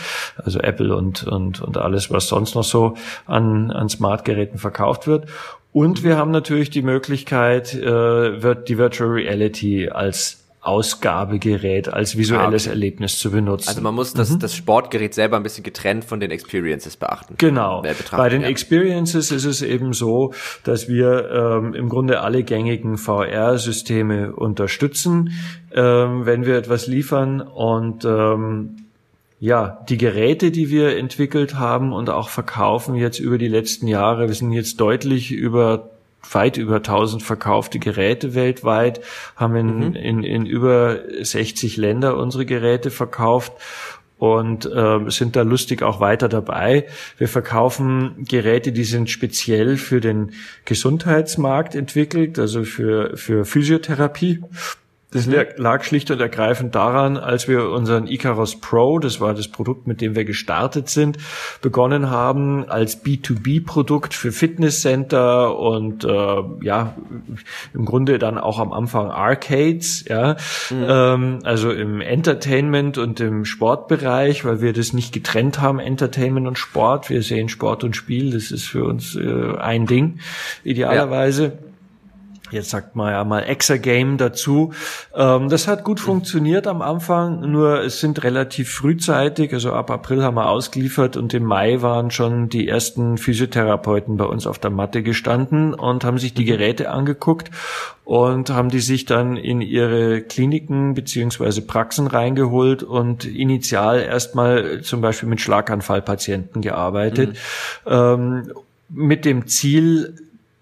also Apple und, und, und alles, was sonst noch so an, an Smartgeräten verkauft wird. Und wir haben natürlich die Möglichkeit, äh, wird die Virtual Reality als Ausgabegerät als visuelles ah, okay. Erlebnis zu benutzen. Also man muss das, mhm. das Sportgerät selber ein bisschen getrennt von den Experiences beachten. Genau. Bei den ja. Experiences ist es eben so, dass wir ähm, im Grunde alle gängigen VR-Systeme unterstützen, ähm, wenn wir etwas liefern und ähm, ja, die Geräte, die wir entwickelt haben und auch verkaufen jetzt über die letzten Jahre, wir sind jetzt deutlich über weit über 1000 verkaufte Geräte weltweit, haben in, mhm. in, in über 60 Länder unsere Geräte verkauft und äh, sind da lustig auch weiter dabei. Wir verkaufen Geräte, die sind speziell für den Gesundheitsmarkt entwickelt, also für, für Physiotherapie. Das mhm. lag schlicht und ergreifend daran, als wir unseren Icarus Pro, das war das Produkt, mit dem wir gestartet sind, begonnen haben als B2B-Produkt für Fitnesscenter und äh, ja, im Grunde dann auch am Anfang Arcades, ja, mhm. ähm, also im Entertainment und im Sportbereich, weil wir das nicht getrennt haben, Entertainment und Sport. Wir sehen Sport und Spiel, das ist für uns äh, ein Ding, idealerweise. Ja Jetzt sagt man ja mal Exergame dazu. Ähm, das hat gut funktioniert am Anfang, nur es sind relativ frühzeitig, also ab April haben wir ausgeliefert und im Mai waren schon die ersten Physiotherapeuten bei uns auf der Matte gestanden und haben sich die mhm. Geräte angeguckt und haben die sich dann in ihre Kliniken beziehungsweise Praxen reingeholt und initial erstmal zum Beispiel mit Schlaganfallpatienten gearbeitet, mhm. ähm, mit dem Ziel,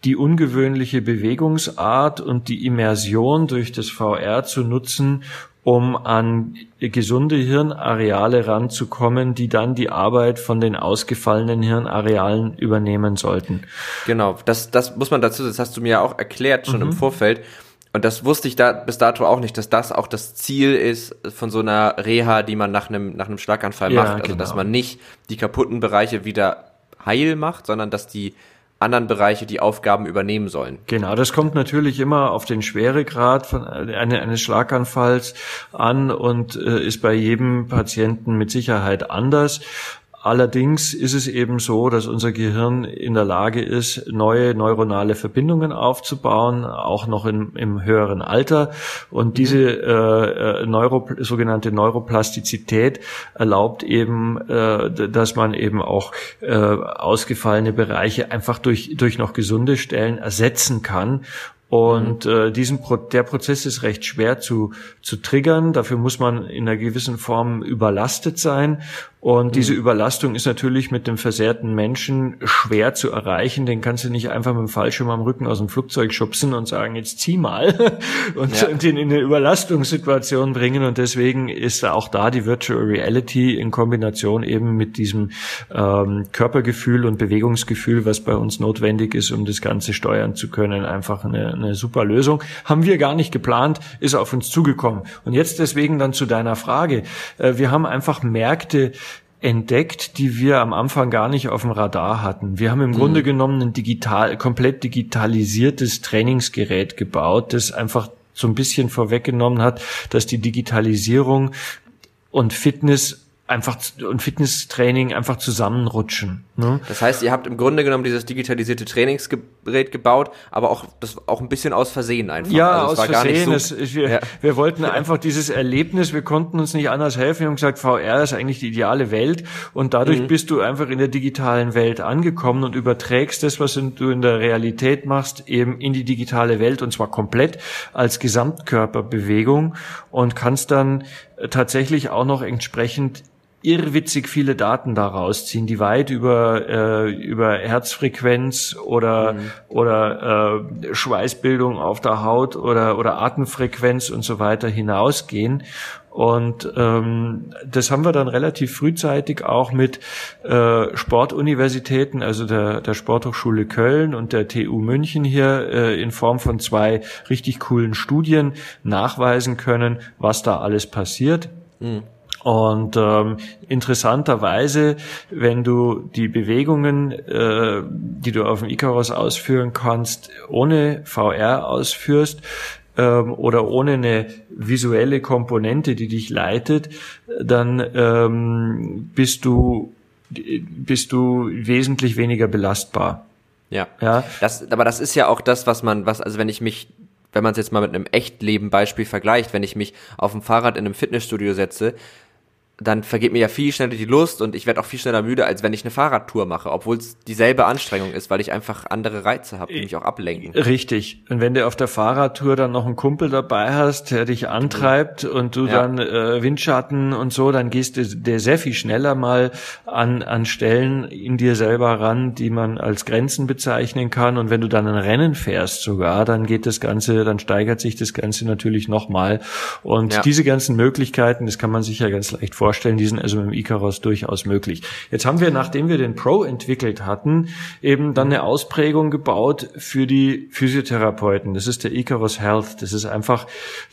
die ungewöhnliche Bewegungsart und die Immersion durch das VR zu nutzen, um an gesunde Hirnareale ranzukommen, die dann die Arbeit von den ausgefallenen Hirnarealen übernehmen sollten. Genau, das, das muss man dazu, das hast du mir ja auch erklärt schon mhm. im Vorfeld. Und das wusste ich da bis dato auch nicht, dass das auch das Ziel ist von so einer Reha, die man nach einem, nach einem Schlaganfall ja, macht. Also, genau. dass man nicht die kaputten Bereiche wieder heil macht, sondern dass die anderen Bereiche die Aufgaben übernehmen sollen. Genau, das kommt natürlich immer auf den Schweregrad von eine, eines Schlaganfalls an und äh, ist bei jedem Patienten mit Sicherheit anders. Allerdings ist es eben so, dass unser Gehirn in der Lage ist, neue neuronale Verbindungen aufzubauen, auch noch in, im höheren Alter. Und mhm. diese äh, äh, Neuro, sogenannte Neuroplastizität erlaubt eben, äh, dass man eben auch äh, ausgefallene Bereiche einfach durch, durch noch gesunde Stellen ersetzen kann und mhm. äh, diesen Pro der Prozess ist recht schwer zu, zu triggern. Dafür muss man in einer gewissen Form überlastet sein. Und mhm. diese Überlastung ist natürlich mit dem versehrten Menschen schwer zu erreichen. Den kannst du nicht einfach mit dem Fallschirm am Rücken aus dem Flugzeug schubsen und sagen, jetzt zieh mal und, ja. den in eine Überlastungssituation bringen. Und deswegen ist auch da die Virtual Reality in Kombination eben mit diesem ähm, Körpergefühl und Bewegungsgefühl, was bei uns notwendig ist, um das Ganze steuern zu können, einfach eine, eine super Lösung. Haben wir gar nicht geplant, ist auf uns zugekommen. Und jetzt deswegen dann zu deiner Frage. Äh, wir haben einfach Märkte, entdeckt, die wir am Anfang gar nicht auf dem Radar hatten. Wir haben im mhm. Grunde genommen ein digital, komplett digitalisiertes Trainingsgerät gebaut, das einfach so ein bisschen vorweggenommen hat, dass die Digitalisierung und Fitness einfach und Fitnesstraining einfach zusammenrutschen. Ne? Das heißt, ihr habt im Grunde genommen dieses digitalisierte Trainingsgerät gebaut, aber auch das auch ein bisschen aus Versehen einfach. Ja, also aus Versehen. So, es, wir, ja. wir wollten einfach dieses Erlebnis, wir konnten uns nicht anders helfen. Wir haben gesagt, VR ist eigentlich die ideale Welt und dadurch mhm. bist du einfach in der digitalen Welt angekommen und überträgst das, was du in der Realität machst, eben in die digitale Welt und zwar komplett als Gesamtkörperbewegung und kannst dann tatsächlich auch noch entsprechend irrwitzig viele Daten da rausziehen, die weit über äh, über Herzfrequenz oder mhm. oder äh, Schweißbildung auf der Haut oder oder Atemfrequenz und so weiter hinausgehen. Und ähm, das haben wir dann relativ frühzeitig auch mit äh, Sportuniversitäten, also der, der Sporthochschule Köln und der TU München hier äh, in Form von zwei richtig coolen Studien nachweisen können, was da alles passiert. Mhm. Und ähm, interessanterweise, wenn du die Bewegungen, äh, die du auf dem Icarus ausführen kannst, ohne VR ausführst, ähm, oder ohne eine visuelle Komponente, die dich leitet, dann ähm, bist du bist du wesentlich weniger belastbar. Ja. ja. Das, aber das ist ja auch das, was man, was, also wenn ich mich wenn man es jetzt mal mit einem Echtleben-Beispiel vergleicht, wenn ich mich auf dem Fahrrad in einem Fitnessstudio setze, dann vergeht mir ja viel schneller die Lust und ich werde auch viel schneller müde, als wenn ich eine Fahrradtour mache, obwohl es dieselbe Anstrengung ist, weil ich einfach andere Reize habe, die mich auch ablenken. Richtig. Und wenn du auf der Fahrradtour dann noch einen Kumpel dabei hast, der dich antreibt und du ja. dann äh, Windschatten und so, dann gehst du der sehr viel schneller mal an, an Stellen in dir selber ran, die man als Grenzen bezeichnen kann. Und wenn du dann ein Rennen fährst sogar, dann geht das Ganze, dann steigert sich das Ganze natürlich nochmal. Und ja. diese ganzen Möglichkeiten, das kann man sich ja ganz leicht vorstellen vorstellen, die sind also mit dem Icarus durchaus möglich. Jetzt haben wir, nachdem wir den Pro entwickelt hatten, eben dann eine Ausprägung gebaut für die Physiotherapeuten. Das ist der Icarus Health. Das ist einfach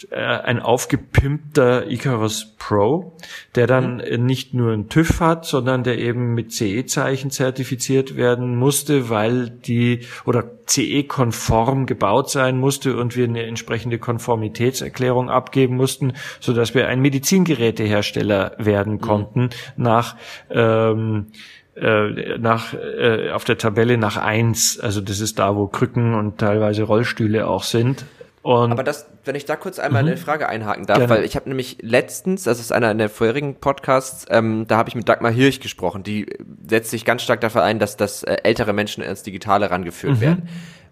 äh, ein aufgepimpter Icarus Pro, der dann mhm. nicht nur einen TÜV hat, sondern der eben mit CE-Zeichen zertifiziert werden musste, weil die oder CE-konform gebaut sein musste und wir eine entsprechende Konformitätserklärung abgeben mussten, so dass wir ein Medizingerätehersteller werden mhm. konnten mhm. nach ähm, äh, nach äh, auf der Tabelle nach eins. Also das ist da, wo Krücken und teilweise Rollstühle auch sind. Und Aber das, wenn ich da kurz einmal mhm. eine Frage einhaken darf, Gerne. weil ich habe nämlich letztens, das ist einer der vorherigen Podcasts, ähm, da habe ich mit Dagmar Hirsch gesprochen, die setzt sich ganz stark dafür ein, dass, dass äh, ältere Menschen ins Digitale rangeführt mhm. werden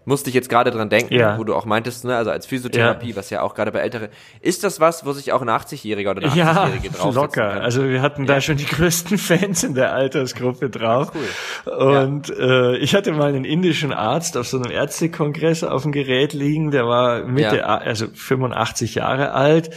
musste ich jetzt gerade dran denken, ja. wo du auch meintest, ne, also als Physiotherapie, ja. was ja auch gerade bei Älteren, ist das was, wo sich auch ein 80-Jähriger oder eine 80-Jährige ja, drauf locker. Kann? Also wir hatten da schon die größten Fans in der Altersgruppe drauf. Cool. Und äh, ich hatte mal einen indischen Arzt auf so einem Ärztekongress auf dem Gerät liegen, der war Mitte, also 85 Jahre alt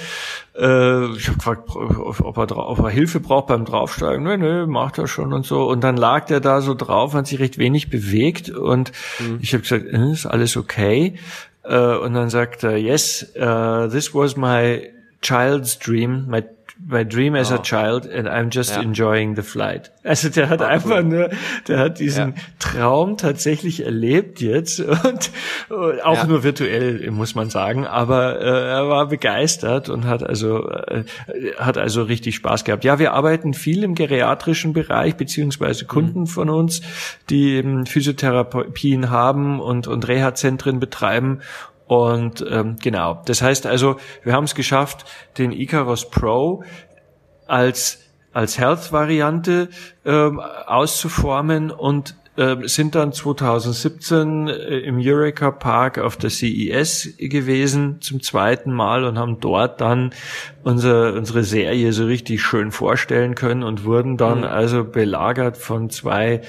äh, ich habe gefragt, ob er, ob er Hilfe braucht beim Draufsteigen. Nee, nee, macht er schon und so. Und dann lag der da so drauf, hat sich recht wenig bewegt. Und mhm. ich habe gesagt, äh, ist alles okay? Äh, und dann sagt er, yes, uh, this was my child's dream, my my dream as oh. a child and I'm just ja. enjoying the flight. Also der hat oh, einfach cool. nur, der hat diesen ja. Traum tatsächlich erlebt jetzt und, und auch ja. nur virtuell, muss man sagen, aber äh, er war begeistert und hat also äh, hat also richtig Spaß gehabt. Ja, wir arbeiten viel im geriatrischen Bereich beziehungsweise Kunden mhm. von uns, die eben Physiotherapien haben und und Reha-Zentren betreiben und ähm, genau, das heißt also, wir haben es geschafft, den Icarus Pro als als Health-Variante ähm, auszuformen und äh, sind dann 2017 äh, im Eureka Park auf der CES gewesen zum zweiten Mal und haben dort dann unser, unsere Serie so richtig schön vorstellen können und wurden dann mhm. also belagert von zwei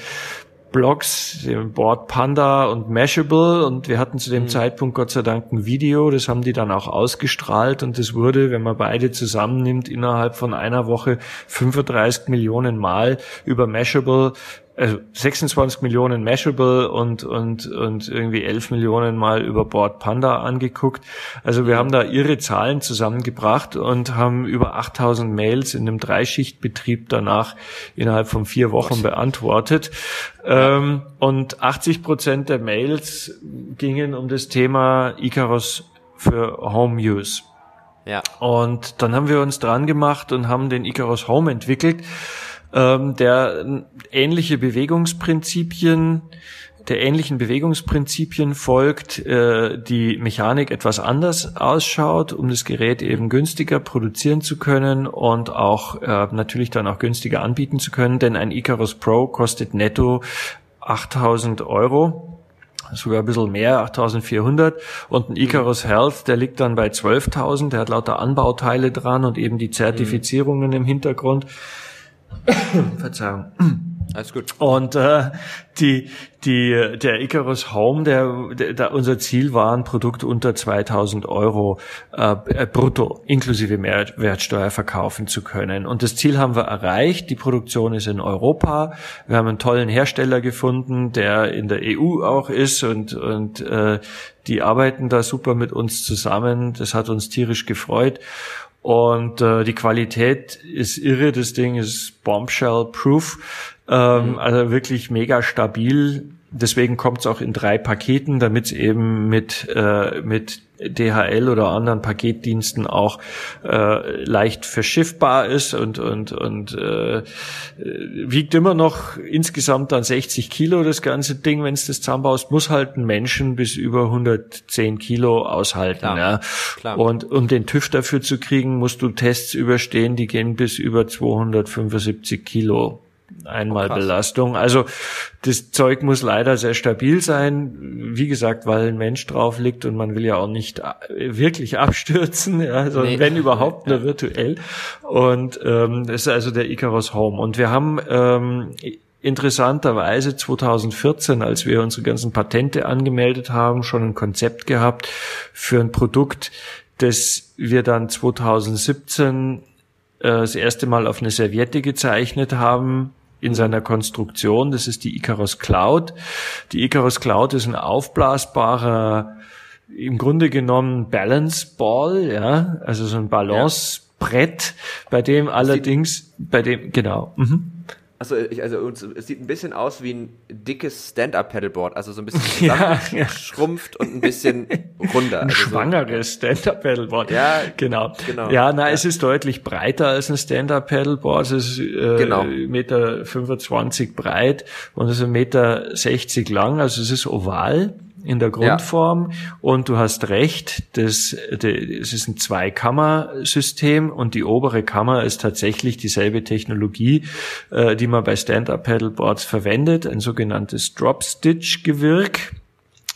Blogs, dem Board Panda und Mashable und wir hatten zu dem mhm. Zeitpunkt Gott sei Dank ein Video, das haben die dann auch ausgestrahlt und das wurde, wenn man beide zusammennimmt, innerhalb von einer Woche 35 Millionen Mal über Mashable also 26 Millionen Mashable und, und, und irgendwie 11 Millionen mal über Board Panda angeguckt. Also wir haben da ihre Zahlen zusammengebracht und haben über 8000 Mails in einem Dreischichtbetrieb danach innerhalb von vier Wochen beantwortet. Ähm, und 80 Prozent der Mails gingen um das Thema Icarus für Home Use. Ja. Und dann haben wir uns dran gemacht und haben den Icarus Home entwickelt ähm, der ähnliche Bewegungsprinzipien der ähnlichen Bewegungsprinzipien folgt, äh, die Mechanik etwas anders ausschaut, um das Gerät eben günstiger produzieren zu können und auch äh, natürlich dann auch günstiger anbieten zu können, denn ein Icarus Pro kostet netto 8000 Euro sogar ein bisschen mehr, 8400 und ein Icarus Health, der liegt dann bei 12.000, der hat lauter Anbauteile dran und eben die Zertifizierungen mhm. im Hintergrund. Verzeihung. Alles gut. Und äh, die, die, der Icarus Home, der, der, der, unser Ziel war, ein Produkt unter 2000 Euro äh, äh, brutto inklusive Mehrwertsteuer verkaufen zu können. Und das Ziel haben wir erreicht. Die Produktion ist in Europa. Wir haben einen tollen Hersteller gefunden, der in der EU auch ist und, und äh, die arbeiten da super mit uns zusammen. Das hat uns tierisch gefreut. Und äh, die Qualität ist irre. Das Ding ist Bombshell-proof. Ähm, mhm. Also wirklich mega stabil. Deswegen kommt es auch in drei Paketen, damit es eben mit, äh, mit DHL oder anderen Paketdiensten auch äh, leicht verschiffbar ist und und und äh, wiegt immer noch insgesamt dann 60 Kilo das ganze Ding, wenn es das zusammenbaust, muss halt ein Menschen bis über 110 Kilo aushalten. Klar, ja. Klar. Und um den TÜV dafür zu kriegen, musst du Tests überstehen, die gehen bis über 275 Kilo einmal oh, Belastung. Also das Zeug muss leider sehr stabil sein. Wie gesagt, weil ein Mensch drauf liegt und man will ja auch nicht äh, wirklich abstürzen, also nee. wenn überhaupt nur virtuell. Und ähm, das ist also der Icarus Home. Und wir haben ähm, interessanterweise 2014, als wir unsere ganzen Patente angemeldet haben, schon ein Konzept gehabt für ein Produkt, das wir dann 2017 äh, das erste Mal auf eine Serviette gezeichnet haben, in seiner Konstruktion. Das ist die Icarus Cloud. Die Icarus Cloud ist ein aufblasbarer, im Grunde genommen Balance Ball, ja, also so ein Balancebrett, bei dem allerdings, bei dem, genau. Mhm. Also, ich, also es sieht ein bisschen aus wie ein dickes Stand-Up-Paddleboard, also so ein bisschen ja, ja. und ein bisschen runder. Ein also schwangeres so. Stand-Up-Paddleboard. Ja, genau. genau. Ja, na, ja. es ist deutlich breiter als ein Stand-Up-Paddleboard. Es ist äh, genau. Meter 25 breit und es ist Meter 60 lang, also es ist oval in der Grundform. Ja. Und du hast recht, das, das ist ein Zweikammer-System und die obere Kammer ist tatsächlich dieselbe Technologie, äh, die man bei Stand-Up-Paddleboards verwendet, ein sogenanntes Drop-Stitch-Gewirk.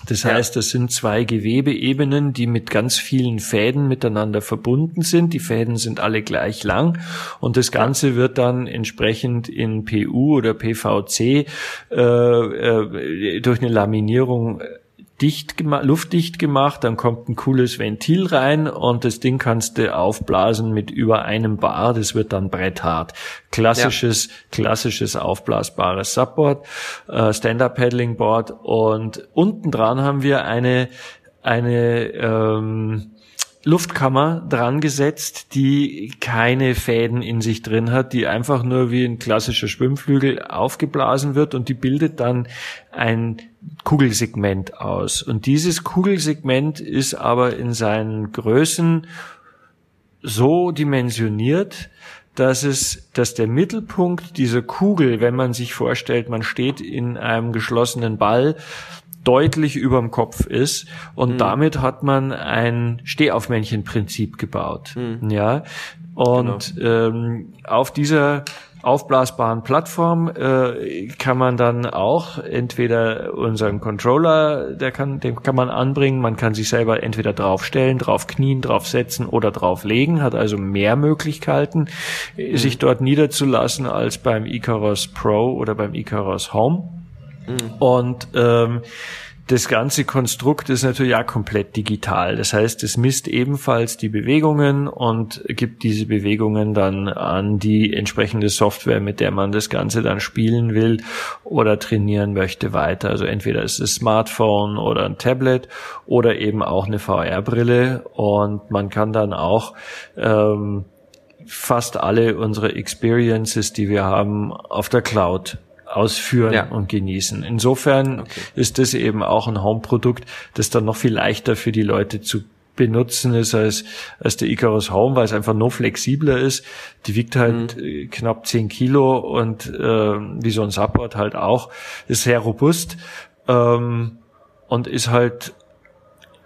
Das heißt, das sind zwei Gewebeebenen, die mit ganz vielen Fäden miteinander verbunden sind. Die Fäden sind alle gleich lang und das Ganze wird dann entsprechend in PU oder PVC äh, äh, durch eine Laminierung dicht gemacht, luftdicht gemacht, dann kommt ein cooles Ventil rein und das Ding kannst du aufblasen mit über einem Bar, das wird dann bretthart. Klassisches, ja. klassisches aufblasbares Subboard, äh, Stand-Up-Paddling-Board und unten dran haben wir eine, eine, ähm, Luftkammer dran gesetzt, die keine Fäden in sich drin hat, die einfach nur wie ein klassischer Schwimmflügel aufgeblasen wird und die bildet dann ein Kugelsegment aus. Und dieses Kugelsegment ist aber in seinen Größen so dimensioniert, dass es, dass der Mittelpunkt dieser Kugel, wenn man sich vorstellt, man steht in einem geschlossenen Ball, deutlich überm Kopf ist und mhm. damit hat man ein Stehaufmännchen-Prinzip gebaut. Mhm. Ja, und genau. ähm, auf dieser aufblasbaren Plattform äh, kann man dann auch entweder unseren Controller, der kann, den kann man anbringen, man kann sich selber entweder draufstellen, drauf knien, draufsetzen oder drauflegen, hat also mehr Möglichkeiten, mhm. sich dort niederzulassen als beim Icarus Pro oder beim Icarus Home. Mhm. Und ähm, das ganze Konstrukt ist natürlich ja komplett digital. Das heißt, es misst ebenfalls die Bewegungen und gibt diese Bewegungen dann an die entsprechende Software, mit der man das Ganze dann spielen will oder trainieren möchte weiter. Also entweder ist es Smartphone oder ein Tablet oder eben auch eine VR-Brille und man kann dann auch ähm, fast alle unsere Experiences, die wir haben, auf der Cloud ausführen ja. und genießen. Insofern okay. ist das eben auch ein Home-Produkt, das dann noch viel leichter für die Leute zu benutzen ist als, als der Icarus Home, weil es einfach noch flexibler ist. Die wiegt halt mhm. Äh, knapp 10 Kilo und äh, wie so ein Support halt auch, ist sehr robust ähm, und ist halt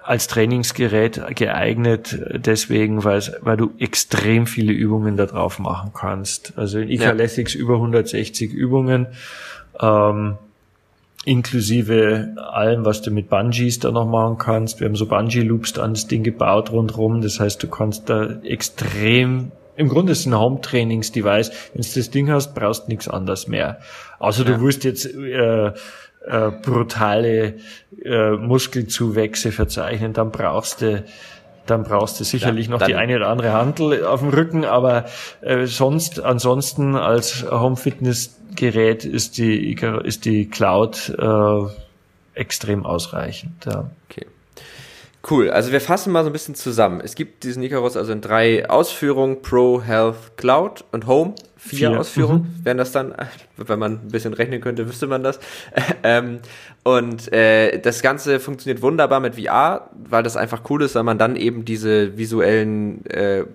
als Trainingsgerät geeignet, deswegen, weil, weil du extrem viele Übungen da drauf machen kannst. Also in Icalethics ja. über 160 Übungen, ähm, inklusive allem, was du mit Bungees da noch machen kannst. Wir haben so Bungee-Loops an das Ding gebaut rundherum. Das heißt, du kannst da extrem im Grunde ist es ein Home-Trainings-Device. Wenn du das Ding hast, brauchst nichts anderes mehr. Außer ja. du wirst jetzt äh, äh, brutale äh, Muskelzuwächse verzeichnen, dann brauchst du dann brauchst du sicherlich ja, noch die eine oder andere Handel auf dem Rücken, aber äh, sonst, ansonsten als Home-Fitness-Gerät ist die, ist die Cloud äh, extrem ausreichend. Ja. Okay. Cool, also wir fassen mal so ein bisschen zusammen. Es gibt diesen Icarus also in drei Ausführungen, Pro, Health, Cloud und Home. Vier, Vier. Ausführungen mhm. wären das dann, wenn man ein bisschen rechnen könnte, wüsste man das. ähm, und äh, das Ganze funktioniert wunderbar mit VR, weil das einfach cool ist, weil man dann eben diese visuellen äh,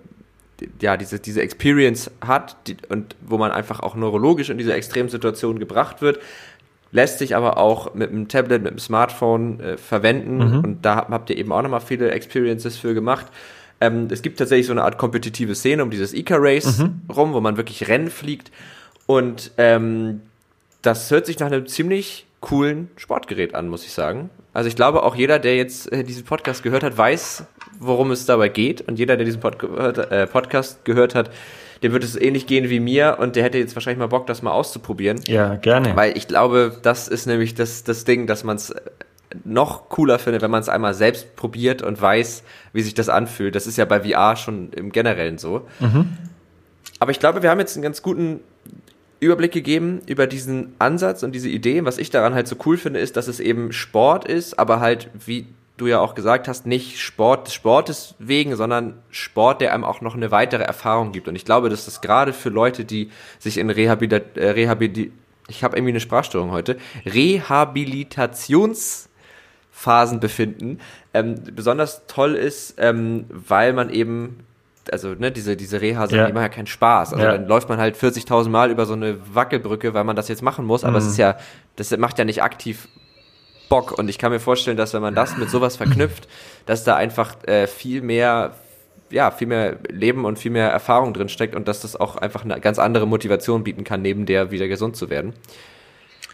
ja, diese, diese Experience hat die, und wo man einfach auch neurologisch in diese Extremsituation gebracht wird lässt sich aber auch mit einem Tablet, mit einem Smartphone äh, verwenden mhm. und da habt ihr eben auch nochmal viele Experiences für gemacht. Ähm, es gibt tatsächlich so eine Art kompetitive Szene um dieses Ica-Race mhm. rum, wo man wirklich Rennen fliegt und ähm, das hört sich nach einem ziemlich coolen Sportgerät an, muss ich sagen. Also ich glaube auch jeder, der jetzt äh, diesen Podcast gehört hat, weiß, worum es dabei geht und jeder, der diesen Pod äh, Podcast gehört hat, dem wird es ähnlich gehen wie mir und der hätte jetzt wahrscheinlich mal Bock, das mal auszuprobieren. Ja, gerne. Weil ich glaube, das ist nämlich das, das Ding, dass man es noch cooler findet, wenn man es einmal selbst probiert und weiß, wie sich das anfühlt. Das ist ja bei VR schon im Generellen so. Mhm. Aber ich glaube, wir haben jetzt einen ganz guten Überblick gegeben über diesen Ansatz und diese Idee. Was ich daran halt so cool finde, ist, dass es eben Sport ist, aber halt, wie du ja auch gesagt hast, nicht Sport des Sportes wegen, sondern Sport, der einem auch noch eine weitere Erfahrung gibt. Und ich glaube, dass das gerade für Leute, die sich in Rehabilit äh, Rehabilit ich habe irgendwie eine Sprachstörung heute, Rehabilitationsphasen befinden, ähm, besonders toll ist, ähm, weil man eben also ne, diese, diese Reha sind ja. immer ja keinen Spaß. Also ja. dann läuft man halt 40.000 Mal über so eine Wackelbrücke, weil man das jetzt machen muss, aber mhm. es ist ja, das macht ja nicht aktiv Bock. Und ich kann mir vorstellen, dass wenn man das mit sowas verknüpft, dass da einfach äh, viel mehr, ja, viel mehr Leben und viel mehr Erfahrung drin steckt und dass das auch einfach eine ganz andere Motivation bieten kann, neben der wieder gesund zu werden.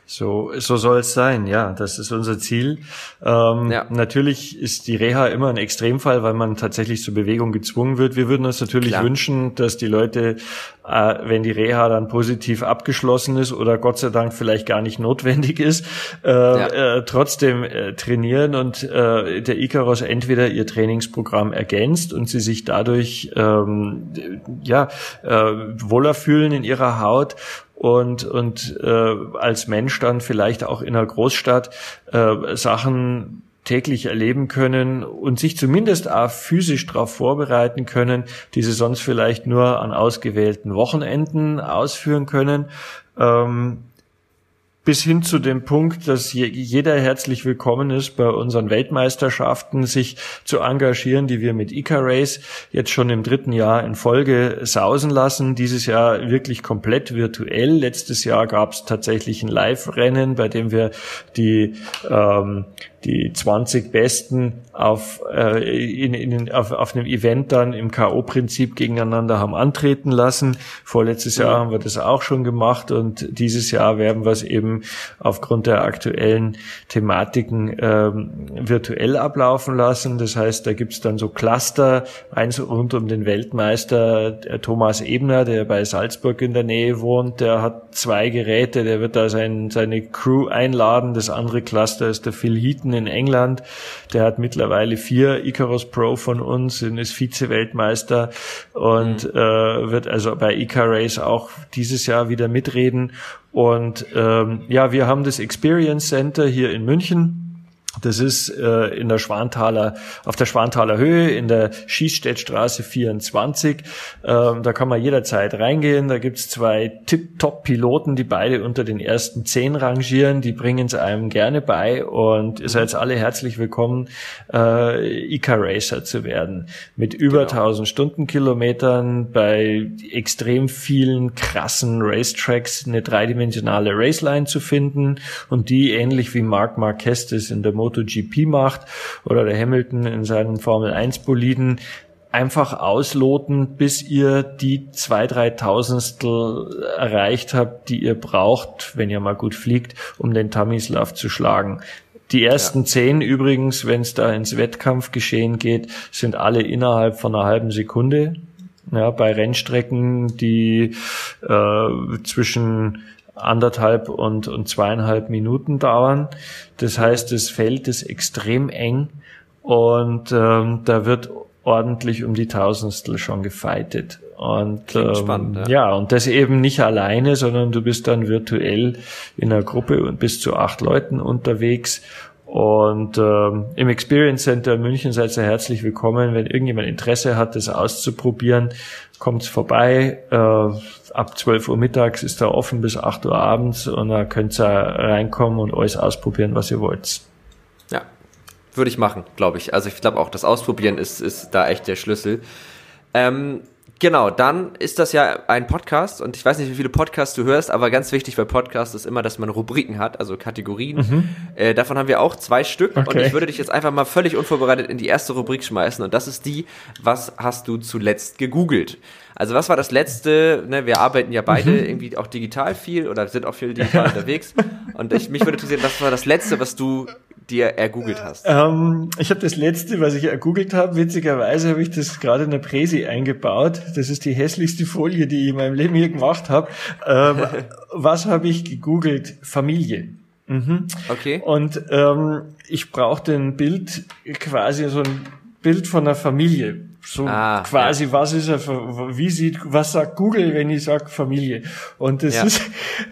So, so soll es sein, ja, das ist unser Ziel. Ähm, ja. Natürlich ist die Reha immer ein Extremfall, weil man tatsächlich zur Bewegung gezwungen wird. Wir würden uns natürlich Klar. wünschen, dass die Leute, äh, wenn die Reha dann positiv abgeschlossen ist oder Gott sei Dank vielleicht gar nicht notwendig ist, äh, ja. äh, trotzdem äh, trainieren und äh, der Icarus entweder ihr Trainingsprogramm ergänzt und sie sich dadurch ähm, ja äh, wohler fühlen in ihrer Haut und, und äh, als Mensch dann vielleicht auch in einer Großstadt äh, Sachen täglich erleben können und sich zumindest auch physisch darauf vorbereiten können, die sie sonst vielleicht nur an ausgewählten Wochenenden ausführen können. Ähm, bis hin zu dem Punkt, dass jeder herzlich willkommen ist, bei unseren Weltmeisterschaften sich zu engagieren, die wir mit Ica Race jetzt schon im dritten Jahr in Folge sausen lassen. Dieses Jahr wirklich komplett virtuell. Letztes Jahr gab es tatsächlich ein Live-Rennen, bei dem wir die ähm, die 20 Besten auf, äh, in, in, auf, auf einem Event dann im K.O.-Prinzip gegeneinander haben antreten lassen. Vorletztes Jahr haben wir das auch schon gemacht und dieses Jahr werden wir es eben aufgrund der aktuellen Thematiken ähm, virtuell ablaufen lassen. Das heißt, da gibt's dann so Cluster, eins rund um den Weltmeister Thomas Ebner, der bei Salzburg in der Nähe wohnt, der hat zwei Geräte, der wird da sein, seine Crew einladen. Das andere Cluster ist der Phil Heaton in England. Der hat mittlerweile vier Icarus Pro von uns und ist Vize-Weltmeister und mhm. äh, wird also bei Icar Race auch dieses Jahr wieder mitreden. Und ähm, ja, wir haben das Experience Center hier in München das ist äh, in der Schwanthaler, auf der Schwanthaler Höhe in der Schießstädtstraße 24. Ähm, da kann man jederzeit reingehen. Da gibt's zwei Tip-Top-Piloten, die beide unter den ersten zehn rangieren. Die bringen es einem gerne bei und ihr seid alle herzlich willkommen, äh, Ica-Racer zu werden. Mit über genau. 1000 Stundenkilometern bei extrem vielen krassen Racetracks eine dreidimensionale Raceline zu finden und die ähnlich wie Marc Marquez das in der MotoGP macht oder der Hamilton in seinen Formel 1 Boliden einfach ausloten, bis ihr die zwei, drei Tausendstel erreicht habt, die ihr braucht, wenn ihr mal gut fliegt, um den Tamislav zu schlagen. Die ersten ja. zehn übrigens, wenn es da ins Wettkampfgeschehen geht, sind alle innerhalb von einer halben Sekunde Ja, bei Rennstrecken, die äh, zwischen anderthalb und, und zweieinhalb Minuten dauern. Das heißt, das Feld ist extrem eng und ähm, da wird ordentlich um die Tausendstel schon gefeitet. Und ähm, spannend, ja. ja, und das eben nicht alleine, sondern du bist dann virtuell in einer Gruppe und bis zu acht Leuten unterwegs. Und ähm, im Experience Center München seid ihr herzlich willkommen. Wenn irgendjemand Interesse hat, das auszuprobieren, kommt vorbei. Äh, ab 12 Uhr mittags ist da offen bis 8 Uhr abends und da könnt ihr reinkommen und alles ausprobieren, was ihr wollt. Ja, würde ich machen, glaube ich. Also ich glaube auch, das Ausprobieren ist, ist da echt der Schlüssel. Ähm, Genau, dann ist das ja ein Podcast und ich weiß nicht, wie viele Podcasts du hörst, aber ganz wichtig bei Podcasts ist immer, dass man Rubriken hat, also Kategorien. Mhm. Äh, davon haben wir auch zwei Stück okay. und ich würde dich jetzt einfach mal völlig unvorbereitet in die erste Rubrik schmeißen und das ist die, was hast du zuletzt gegoogelt? Also was war das letzte, ne, wir arbeiten ja beide mhm. irgendwie auch digital viel oder sind auch viel digital unterwegs und ich, mich würde interessieren, was war das letzte, was du dir ergoogelt hast? Ähm, ich habe das letzte, was ich ergoogelt habe, witzigerweise habe ich das gerade in der Präsi eingebaut. Das ist die hässlichste Folie, die ich in meinem Leben hier gemacht habe. Ähm, was habe ich gegoogelt? Familie. Mhm. Okay. Und ähm, ich brauchte ein Bild, quasi so ein Bild von einer Familie. So ah, quasi, ja. was ist er, wie sieht, was sagt Google, wenn ich sage Familie? Und das ja. ist,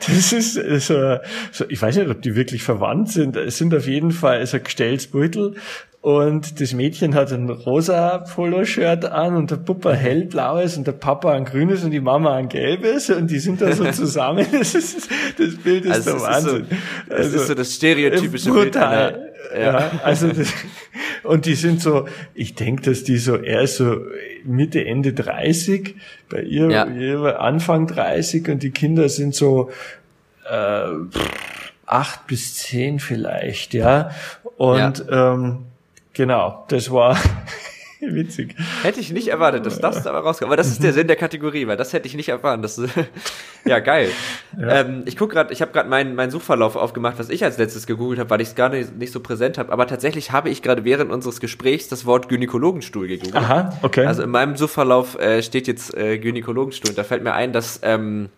das ist so, so, ich weiß nicht, ob die wirklich verwandt sind. Es sind auf jeden Fall so ein gestelltes Beutel und das Mädchen hat ein rosa Poloshirt an und der Papa hellblaues und der Papa ein grünes und die Mama ein gelbes und die sind da so zusammen. Das, ist, das Bild ist also der Wahnsinn. Ist so, das also, ist so das stereotypische brutal. Bild einer, ja. also das, und die sind so, ich denke, dass die so eher so Mitte, Ende 30, bei ihr, ja. ihr Anfang 30 und die Kinder sind so äh, acht bis zehn vielleicht, ja. Und ja. Ähm, genau, das war Witzig. Hätte ich nicht erwartet, dass das dabei rauskommt. Aber das ist der Sinn der Kategorie, weil das hätte ich nicht erfahren. Das, ja, geil. Ja. Ähm, ich guck gerade, ich habe gerade meinen mein Suchverlauf aufgemacht, was ich als letztes gegoogelt habe, weil ich es gar nicht, nicht so präsent habe. Aber tatsächlich habe ich gerade während unseres Gesprächs das Wort Gynäkologenstuhl gegoogelt. Aha, okay. Also in meinem Suchverlauf äh, steht jetzt äh, Gynäkologenstuhl. Und da fällt mir ein, dass ähm,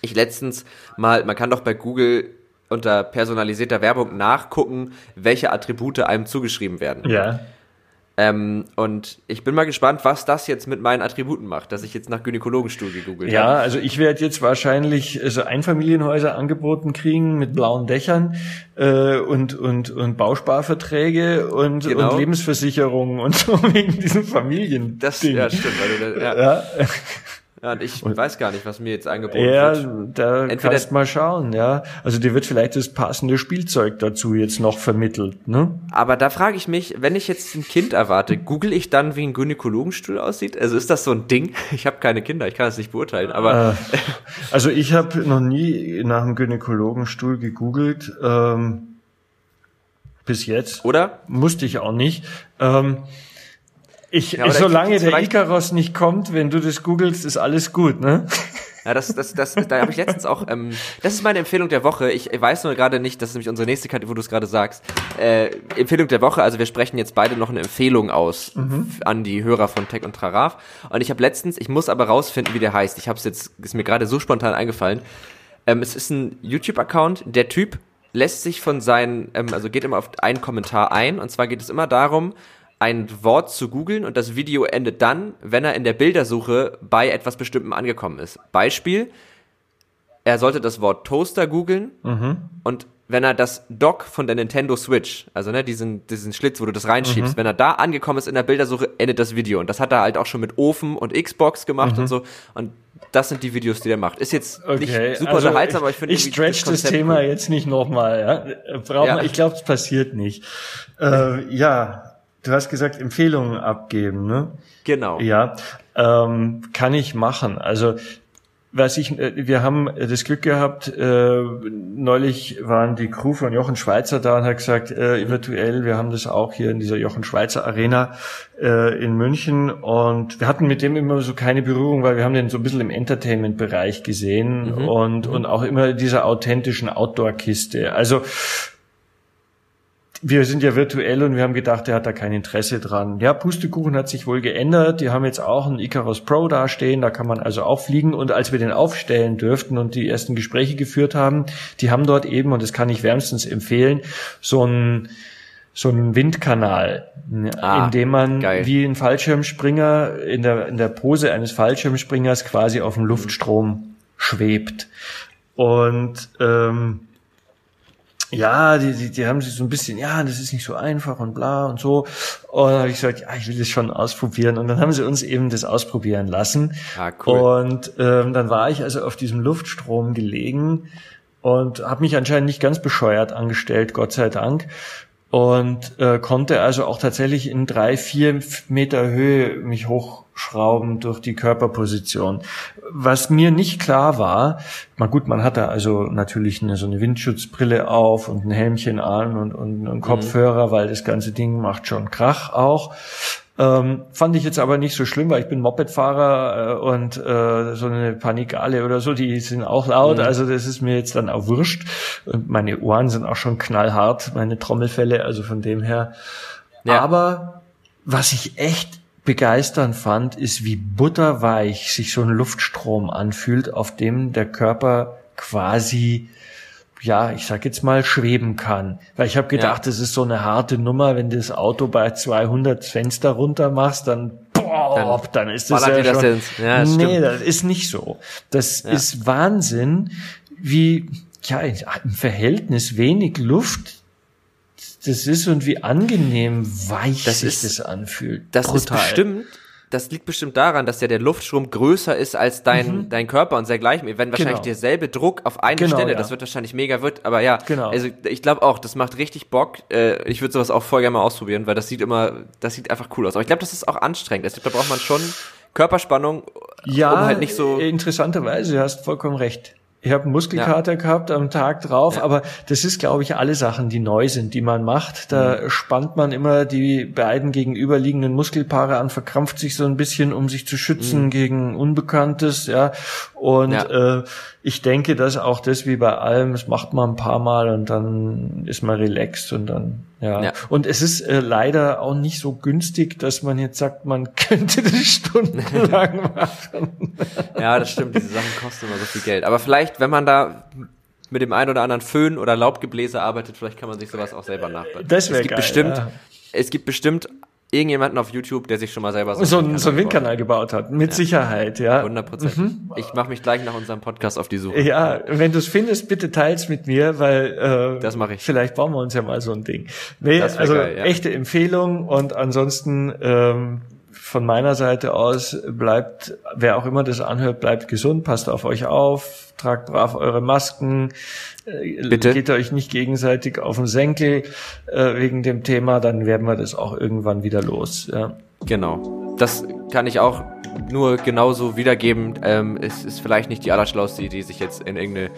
ich letztens mal, man kann doch bei Google unter personalisierter Werbung nachgucken, welche Attribute einem zugeschrieben werden. Ja. Ähm, und ich bin mal gespannt, was das jetzt mit meinen Attributen macht, dass ich jetzt nach Gynäkologenstuhl gegoogelt ja, habe. Ja, also ich werde jetzt wahrscheinlich so Einfamilienhäuser angeboten kriegen mit blauen Dächern äh, und, und, und Bausparverträge und, genau. und Lebensversicherungen und so wegen diesen Familien. Das ja, stimmt. Also, ja. ja. Ja, und ich und weiß gar nicht, was mir jetzt angeboten ja, wird. Ja, da Entweder kannst mal schauen, ja. Also dir wird vielleicht das passende Spielzeug dazu jetzt noch vermittelt, ne? Aber da frage ich mich, wenn ich jetzt ein Kind erwarte, google ich dann, wie ein Gynäkologenstuhl aussieht? Also ist das so ein Ding? Ich habe keine Kinder, ich kann das nicht beurteilen, aber... Äh, also ich habe noch nie nach einem Gynäkologenstuhl gegoogelt, ähm, bis jetzt. Oder? Musste ich auch nicht. Ähm, ich, ja, solange der Icaros nicht kommt, wenn du das googelst, ist alles gut, ne? Ja, das, das, das, da habe ich letztens auch, ähm, das ist meine Empfehlung der Woche. Ich weiß nur gerade nicht, das ist nämlich unsere nächste Karte, wo du es gerade sagst. Äh, Empfehlung der Woche, also wir sprechen jetzt beide noch eine Empfehlung aus mhm. an die Hörer von Tech und Traraf. Und ich habe letztens, ich muss aber rausfinden, wie der heißt. Ich habe es jetzt, ist mir gerade so spontan eingefallen. Ähm, es ist ein YouTube-Account, der Typ lässt sich von seinen, ähm, also geht immer auf einen Kommentar ein. Und zwar geht es immer darum, ein Wort zu googeln und das Video endet dann, wenn er in der Bildersuche bei etwas Bestimmtem angekommen ist. Beispiel, er sollte das Wort Toaster googeln mhm. und wenn er das Dock von der Nintendo Switch, also ne, diesen, diesen Schlitz, wo du das reinschiebst, mhm. wenn er da angekommen ist in der Bildersuche, endet das Video. Und das hat er halt auch schon mit Ofen und Xbox gemacht mhm. und so. Und das sind die Videos, die er macht. Ist jetzt okay. nicht super also unterhaltsam, aber ich finde Ich stretch das, das Thema cool. jetzt nicht nochmal, ja. Ja. ich glaube, es passiert nicht. Äh, ja, Du hast gesagt, Empfehlungen abgeben, ne? Genau. Ja, ähm, kann ich machen. Also was ich, äh, wir haben das Glück gehabt, äh, neulich waren die Crew von Jochen Schweizer da und hat gesagt, äh, virtuell, wir haben das auch hier in dieser Jochen Schweizer Arena äh, in München und wir hatten mit dem immer so keine Berührung, weil wir haben den so ein bisschen im Entertainment-Bereich gesehen mhm. und, mhm. und auch immer dieser authentischen Outdoor-Kiste. Also wir sind ja virtuell und wir haben gedacht, der hat da kein Interesse dran. Ja, Pustekuchen hat sich wohl geändert. Die haben jetzt auch einen Icarus Pro dastehen, da kann man also auch fliegen. Und als wir den aufstellen dürften und die ersten Gespräche geführt haben, die haben dort eben, und das kann ich wärmstens empfehlen, so ein so einen Windkanal, ah, in dem man geil. wie ein Fallschirmspringer in der, in der Pose eines Fallschirmspringers quasi auf dem Luftstrom schwebt. Und ähm, ja, die, die, die haben sich so ein bisschen, ja, das ist nicht so einfach und bla und so. Und dann habe ich gesagt, ja, ich will das schon ausprobieren. Und dann haben sie uns eben das ausprobieren lassen. Ah, cool. Und ähm, dann war ich also auf diesem Luftstrom gelegen und habe mich anscheinend nicht ganz bescheuert angestellt, Gott sei Dank und äh, konnte also auch tatsächlich in drei, vier Meter Höhe mich hochschrauben durch die Körperposition. Was mir nicht klar war, mal gut, man hatte also natürlich eine, so eine Windschutzbrille auf und ein Helmchen an und, und einen Kopfhörer, mhm. weil das ganze Ding macht schon Krach auch. Ähm, fand ich jetzt aber nicht so schlimm, weil ich bin Mopedfahrer äh, und äh, so eine Panikale oder so, die sind auch laut. Mhm. Also das ist mir jetzt dann auch wurscht. Und meine Ohren sind auch schon knallhart, meine Trommelfälle, also von dem her. Ja. Aber was ich echt begeisternd fand, ist, wie butterweich sich so ein Luftstrom anfühlt, auf dem der Körper quasi ja, ich sag jetzt mal, schweben kann. Weil ich habe gedacht, ja. das ist so eine harte Nummer, wenn du das Auto bei 200 Fenster runter machst, dann boah, dann, dann ist das ja schon, das ja, das nee, das ist nicht so. Das ja. ist Wahnsinn, wie ja im Verhältnis wenig Luft das ist und wie angenehm weich das sich ist, das anfühlt. Das Brutal. ist bestimmt das liegt bestimmt daran, dass ja der Luftstrom größer ist als dein, mhm. dein Körper und dergleichen. Wenn wahrscheinlich genau. derselbe Druck auf eine genau, Stelle, ja. das wird wahrscheinlich mega wird, aber ja, genau. also ich glaube auch, das macht richtig Bock. Äh, ich würde sowas auch voll gerne mal ausprobieren, weil das sieht immer, das sieht einfach cool aus. Aber ich glaube, das ist auch anstrengend. Also, da braucht man schon Körperspannung, ja, um halt nicht so. Interessanterweise, du hast vollkommen recht. Ich habe einen Muskelkater ja. gehabt am Tag drauf, ja. aber das ist, glaube ich, alle Sachen, die neu sind, die man macht. Da mhm. spannt man immer die beiden gegenüberliegenden Muskelpaare an, verkrampft sich so ein bisschen, um sich zu schützen mhm. gegen Unbekanntes, ja. Und ja. Äh, ich denke, dass auch das wie bei allem, das macht man ein paar Mal und dann ist man relaxed und dann ja. ja. Und es ist äh, leider auch nicht so günstig, dass man jetzt sagt, man könnte das stundenlang machen. ja, das stimmt. Diese Sachen kosten immer so viel Geld. Aber vielleicht, wenn man da mit dem einen oder anderen Föhn oder Laubgebläse arbeitet, vielleicht kann man sich sowas auch selber nachbauen. Das wäre geil. Bestimmt, ja. Es gibt bestimmt irgendjemanden auf YouTube, der sich schon mal selber so, so, einen, so einen Windkanal gebaut hat. Mit ja. Sicherheit, ja. 100 Prozent. Mhm. Ich mache mich gleich nach unserem Podcast auf die Suche. Ja, wenn du es findest, bitte teils mit mir, weil äh, das mache ich. Vielleicht bauen wir uns ja mal so ein Ding. Nee, also geil, ja. echte Empfehlung und ansonsten ähm, von meiner Seite aus bleibt, wer auch immer das anhört, bleibt gesund, passt auf euch auf, tragt brav eure Masken, äh, Bitte? geht euch nicht gegenseitig auf den Senkel äh, wegen dem Thema, dann werden wir das auch irgendwann wieder los. Ja. Genau. Das kann ich auch nur genauso wiedergeben. Ähm, es ist vielleicht nicht die allerschlauste Idee, sich jetzt in irgendeine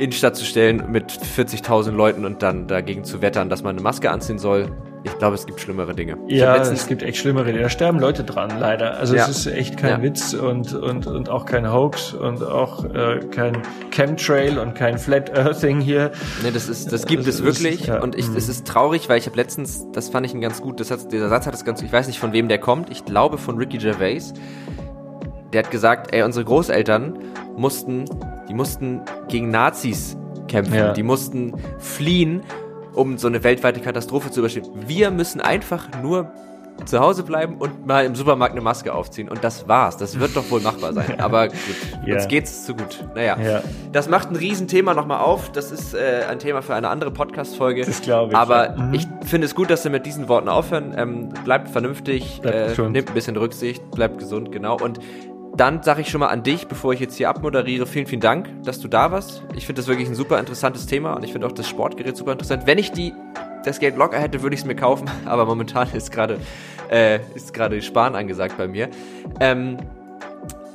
Innenstadt zu stellen mit 40.000 Leuten und dann dagegen zu wettern, dass man eine Maske anziehen soll. Ich glaube, es gibt schlimmere Dinge. Ja, es gibt echt schlimmere Dinge. Da sterben Leute dran, leider. Also ja. es ist echt kein ja. Witz und, und, und auch kein Hoax und auch äh, kein Chemtrail und kein Flat Earthing hier. Nee, das ist, das gibt also es wirklich. Ist, ja. Und ich, es ist traurig, weil ich habe letztens, das fand ich ein ganz gut, das hat, dieser Satz hat es ganz, ich weiß nicht von wem der kommt, ich glaube von Ricky Gervais. Der hat gesagt, ey, unsere Großeltern mussten, die mussten gegen Nazis kämpfen, ja. die mussten fliehen um so eine weltweite Katastrophe zu überstehen. Wir müssen einfach nur zu Hause bleiben und mal im Supermarkt eine Maske aufziehen. Und das war's. Das wird doch wohl machbar sein. Aber gut, ja. uns geht's zu gut. Naja, ja. das macht ein Riesenthema nochmal auf. Das ist äh, ein Thema für eine andere Podcast-Folge. Das glaube ich. Aber ja. mhm. ich finde es gut, dass wir mit diesen Worten aufhören. Ähm, bleibt vernünftig, bleibt äh, nehmt ein bisschen Rücksicht, bleibt gesund, genau. Und dann sage ich schon mal an dich, bevor ich jetzt hier abmoderiere, vielen, vielen Dank, dass du da warst. Ich finde das wirklich ein super interessantes Thema und ich finde auch das Sportgerät super interessant. Wenn ich die, das Geld locker hätte, würde ich es mir kaufen, aber momentan ist gerade äh, ist gerade Sparen angesagt bei mir. Ähm,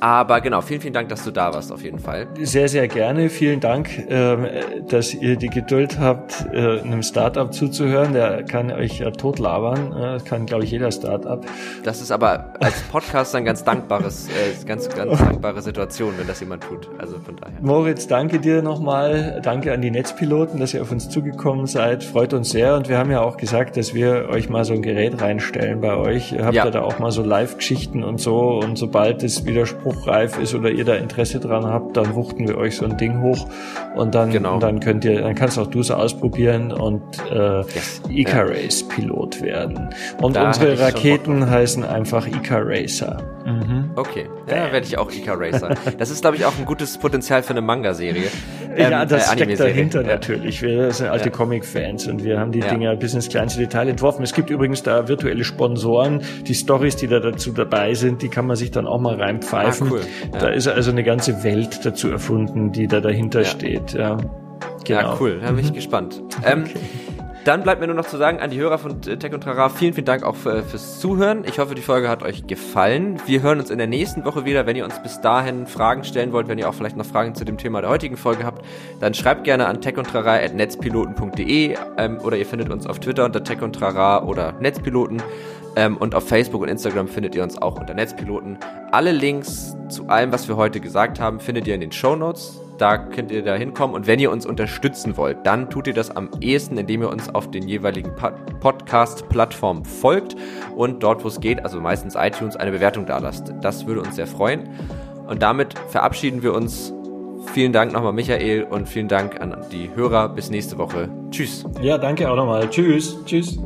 Aber genau, vielen, vielen Dank, dass du da warst, auf jeden Fall. Sehr, sehr gerne. Vielen Dank, ähm, dass ihr die Geduld habt, äh, einem Startup zuzuhören. Der kann euch ja totlabern. Das kann, glaube ich, jeder Startup. Das ist aber als Podcast ein ganz dankbares, äh, ganz, ganz dankbare Situation, wenn das jemand tut. Also von daher. Moritz, danke dir nochmal. Danke an die Netzpiloten, dass ihr auf uns zugekommen seid. Freut uns sehr. Und wir haben ja auch gesagt, dass wir euch mal so ein Gerät reinstellen bei euch. Ihr habt ja. da auch mal so Live-Geschichten und so. Und sobald es wieder spruchreif ist oder ihr da Interesse dran habt, dann wuchten wir euch so ein Ding hoch. Und dann, genau. und dann könnt ihr, dann kannst auch du es ausprobieren und äh, yes. Ica-Race-Pilot werden. Und da unsere Raketen heißen einfach Ica-Racer. Mhm. Okay, ja, werde ich auch Ica Racer. Das ist, glaube ich, auch ein gutes Potenzial für eine Manga-Serie. Ähm, ja, das äh, steckt dahinter ja. natürlich. Wir sind alte ja. Comic-Fans und wir haben die ja. Dinger bis ins kleinste Detail entworfen. Es gibt übrigens da virtuelle Sponsoren. Die Stories, die da dazu dabei sind, die kann man sich dann auch mal reinpfeifen. Ah, cool. Da ist also eine ganze Welt dazu erfunden, die da dahinter steht. Ja, genau. ja cool. Da bin ich mhm. gespannt. Ähm, okay. Dann bleibt mir nur noch zu sagen an die Hörer von Tech und Trara, vielen, vielen Dank auch für, fürs Zuhören. Ich hoffe, die Folge hat euch gefallen. Wir hören uns in der nächsten Woche wieder. Wenn ihr uns bis dahin Fragen stellen wollt, wenn ihr auch vielleicht noch Fragen zu dem Thema der heutigen Folge habt, dann schreibt gerne an techundtrara.netzpiloten.de ähm, oder ihr findet uns auf Twitter unter Tech und Trara oder Netzpiloten. Ähm, und auf Facebook und Instagram findet ihr uns auch unter Netzpiloten. Alle Links zu allem, was wir heute gesagt haben, findet ihr in den Show Notes. Da könnt ihr da hinkommen. Und wenn ihr uns unterstützen wollt, dann tut ihr das am ehesten, indem ihr uns auf den jeweiligen Podcast-Plattformen folgt und dort, wo es geht, also meistens iTunes, eine Bewertung da lasst. Das würde uns sehr freuen. Und damit verabschieden wir uns. Vielen Dank nochmal, Michael, und vielen Dank an die Hörer. Bis nächste Woche. Tschüss. Ja, danke auch nochmal. Tschüss. Tschüss.